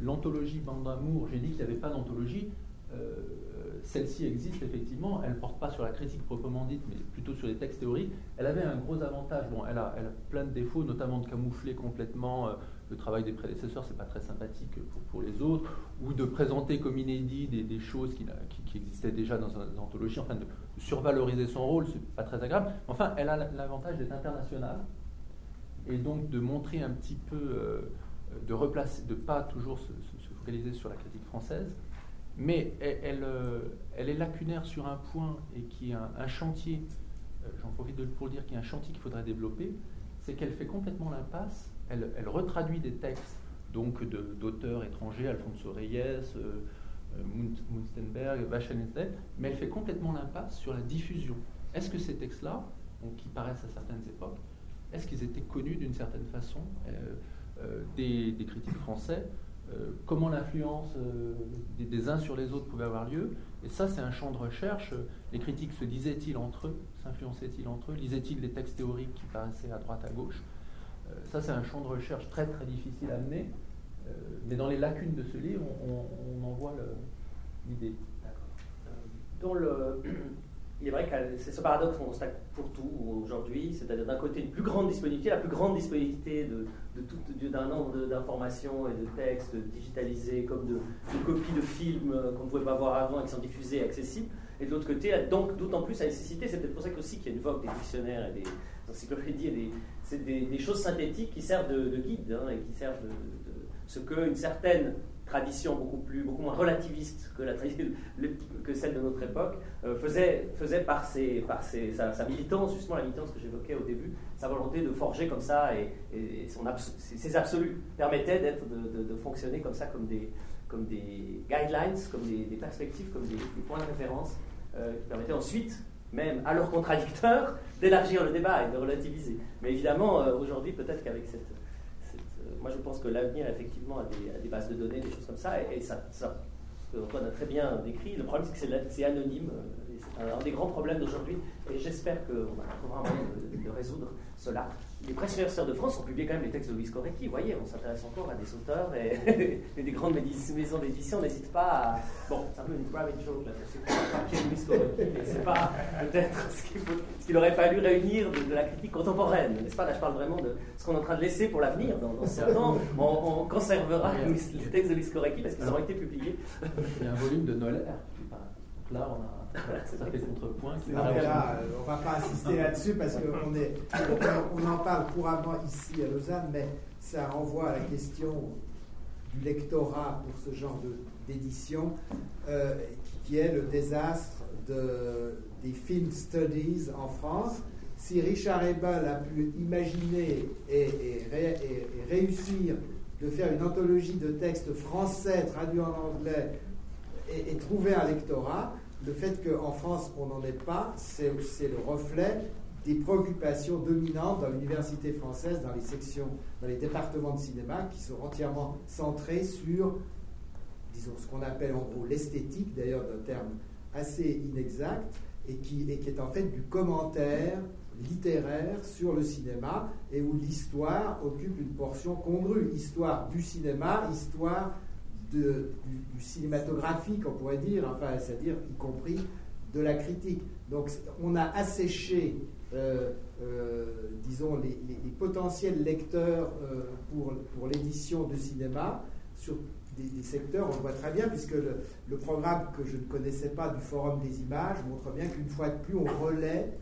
l'anthologie Bande d'amour. J'ai dit qu'il n'y avait pas d'anthologie. Euh, celle-ci existe effectivement, elle ne porte pas sur la critique proprement dite, mais plutôt sur les textes théoriques. Elle avait un gros avantage, bon, elle a, plein de défauts, notamment de camoufler complètement le travail des prédécesseurs, c'est pas très sympathique pour, les autres, ou de présenter comme inédit des, choses qui, qui, existaient déjà dans une anthologie, enfin de, survaloriser son rôle, c'est pas très agréable. Enfin, elle a l'avantage d'être internationale. Et donc de montrer un petit peu, euh, de replacer, de pas toujours se, focaliser sur la critique française, mais elle, euh, elle, est lacunaire sur un point et qui est un, chantier, euh, j'en profite de, pour dire, qui est un chantier qu'il faudrait développer, c'est qu'elle fait complètement l'impasse elle, retraduit des textes donc d'auteurs étrangers, Alfonso Reyes, euh, euh Munstenberg, mais elle fait complètement l'impasse sur la diffusion. Est-ce que ces textes-là, qui paraissent à certaines époques, est-ce qu'ils étaient connus d'une certaine façon des, critiques français Comment l'influence des, uns sur les autres pouvait avoir lieu. Et ça, c'est un champ de recherche. Les critiques se disaient-ils entre eux? S'influençaient-ils entre eux? Lisaient-ils des textes théoriques qui paraissaient à droite, à gauche? Euh, ça, c'est un champ de recherche très très difficile à mener, euh, mais dans les lacunes de ce livre, on, en voit l'idée. Dans le, il est vrai que c'est ce paradoxe qu'on constate pour tout aujourd'hui, c'est-à-dire d'un côté une plus grande disponibilité, la plus grande disponibilité de, de d'un nombre d'informations et de textes digitalisés comme de, copies de films qu'on ne pouvait pas voir avant et qui sont diffusés et accessibles, et de l'autre côté, donc d'autant plus la nécessité, c'est peut-être pour ça qu'il y a une vogue des dictionnaires et des encyclopédies des, c'est des, choses synthétiques qui servent de, guide hein, et qui servent de, ce qu'une certaine tradition beaucoup, plus, beaucoup moins relativiste que, la, que celle de notre époque euh, faisait, faisait par, ses, par ses, sa, militance, justement la militance que j'évoquais au début, sa volonté de forger comme ça et, son ses absolus permettaient d'être, de, fonctionner comme ça comme des, guidelines, comme des, perspectives, comme des, points de référence euh, qui permettaient ensuite même à leurs contradicteurs, d'élargir le débat et de relativiser. Mais évidemment, euh, aujourd'hui, peut-être qu'avec cette, moi, je pense que l'avenir, effectivement, a des, bases de données, des choses comme ça, et, ça, ça Antoine a très bien décrit. Le problème, c'est que c'est anonyme. C'est un, des grands problèmes d'aujourd'hui, et j'espère qu'on trouvera un moyen de, de résoudre cela les presses universitaires de France ont publié quand même les textes de Louis Corecki. Vous voyez, on s'intéresse encore à des auteurs et, des grandes maisons d'édition n'hésitent pas à. Bon, c'est un peu une private joke là, c'est pas Louis Corecki, mais c'est pas peut-être ce qu'il aurait fallu réunir de, la critique contemporaine, n'est-ce pas? Là, je parle vraiment de ce qu'on est en train de laisser pour l'avenir. Dans, dans ce temps, on, conservera les textes de Louis Corecki parce qu'ils auront été publiés. Il y a un volume de Noël. Là, on a ça fait contrepoint. on ne va pas insister là-dessus parce qu'on on, en parle couramment ici à Lausanne, mais ça renvoie à la question du lectorat pour ce genre d'édition, euh, qui, est le désastre de, des film studies en France. Si Richard Ebel a pu imaginer et, et réussir de faire une anthologie de textes français traduits en anglais et, trouver un lectorat, le fait qu'en France, on n'en ait pas, c'est le reflet des préoccupations dominantes dans l'université française, dans les sections, dans les départements de cinéma, qui sont entièrement centrés sur, disons, ce qu'on appelle en gros l'esthétique, d'ailleurs d'un terme assez inexact, et qui est en fait du commentaire littéraire sur le cinéma, et où l'histoire occupe une portion congrue. Histoire du cinéma, histoire du, cinématographique, on pourrait dire, enfin, c'est-à-dire y compris de la critique. Donc on a asséché, euh, euh, disons, les, potentiels lecteurs euh, pour, pour l'édition de cinéma sur des, secteurs, on le voit très bien, puisque le, le, programme que je ne connaissais pas du Forum des images montre bien qu'une fois de plus, on relaie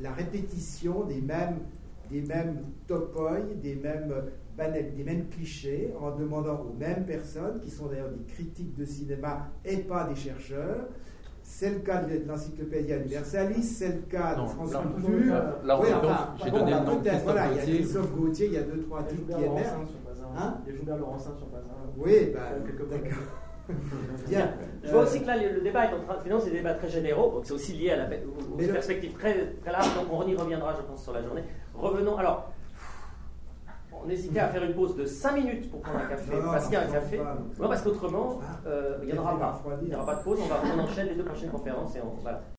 la répétition des mêmes, des mêmes topoi, des mêmes des mêmes clichés en demandant aux mêmes personnes, qui sont d'ailleurs des critiques de cinéma et pas des chercheurs. C'est le cas de l'Encyclopédia Universalis, c'est le cas de France Culture. Là, oui, enfin, j'ai donné le nom Voilà, il y a Christophe Gauthier, il y a deux, trois titres qui émergent. Hein les journaux Laurencin sur Bazin. Oui, bah, d'accord. Bien. Je vois aussi que là, le débat est en train de financer des débats très généraux, donc c'est aussi lié à la, aux, perspectives très, très larges, donc on y reviendra, je pense, sur la journée. Revenons, alors, on hésitait à faire une pause de 5 minutes pour prendre un café, parce qu'il y a un café. Non, parce qu'autrement, ah. euh, il n'y en aura pas. Il n'y aura pas de pause, on, va, on enchaîne les deux prochaines conférences et on, voilà.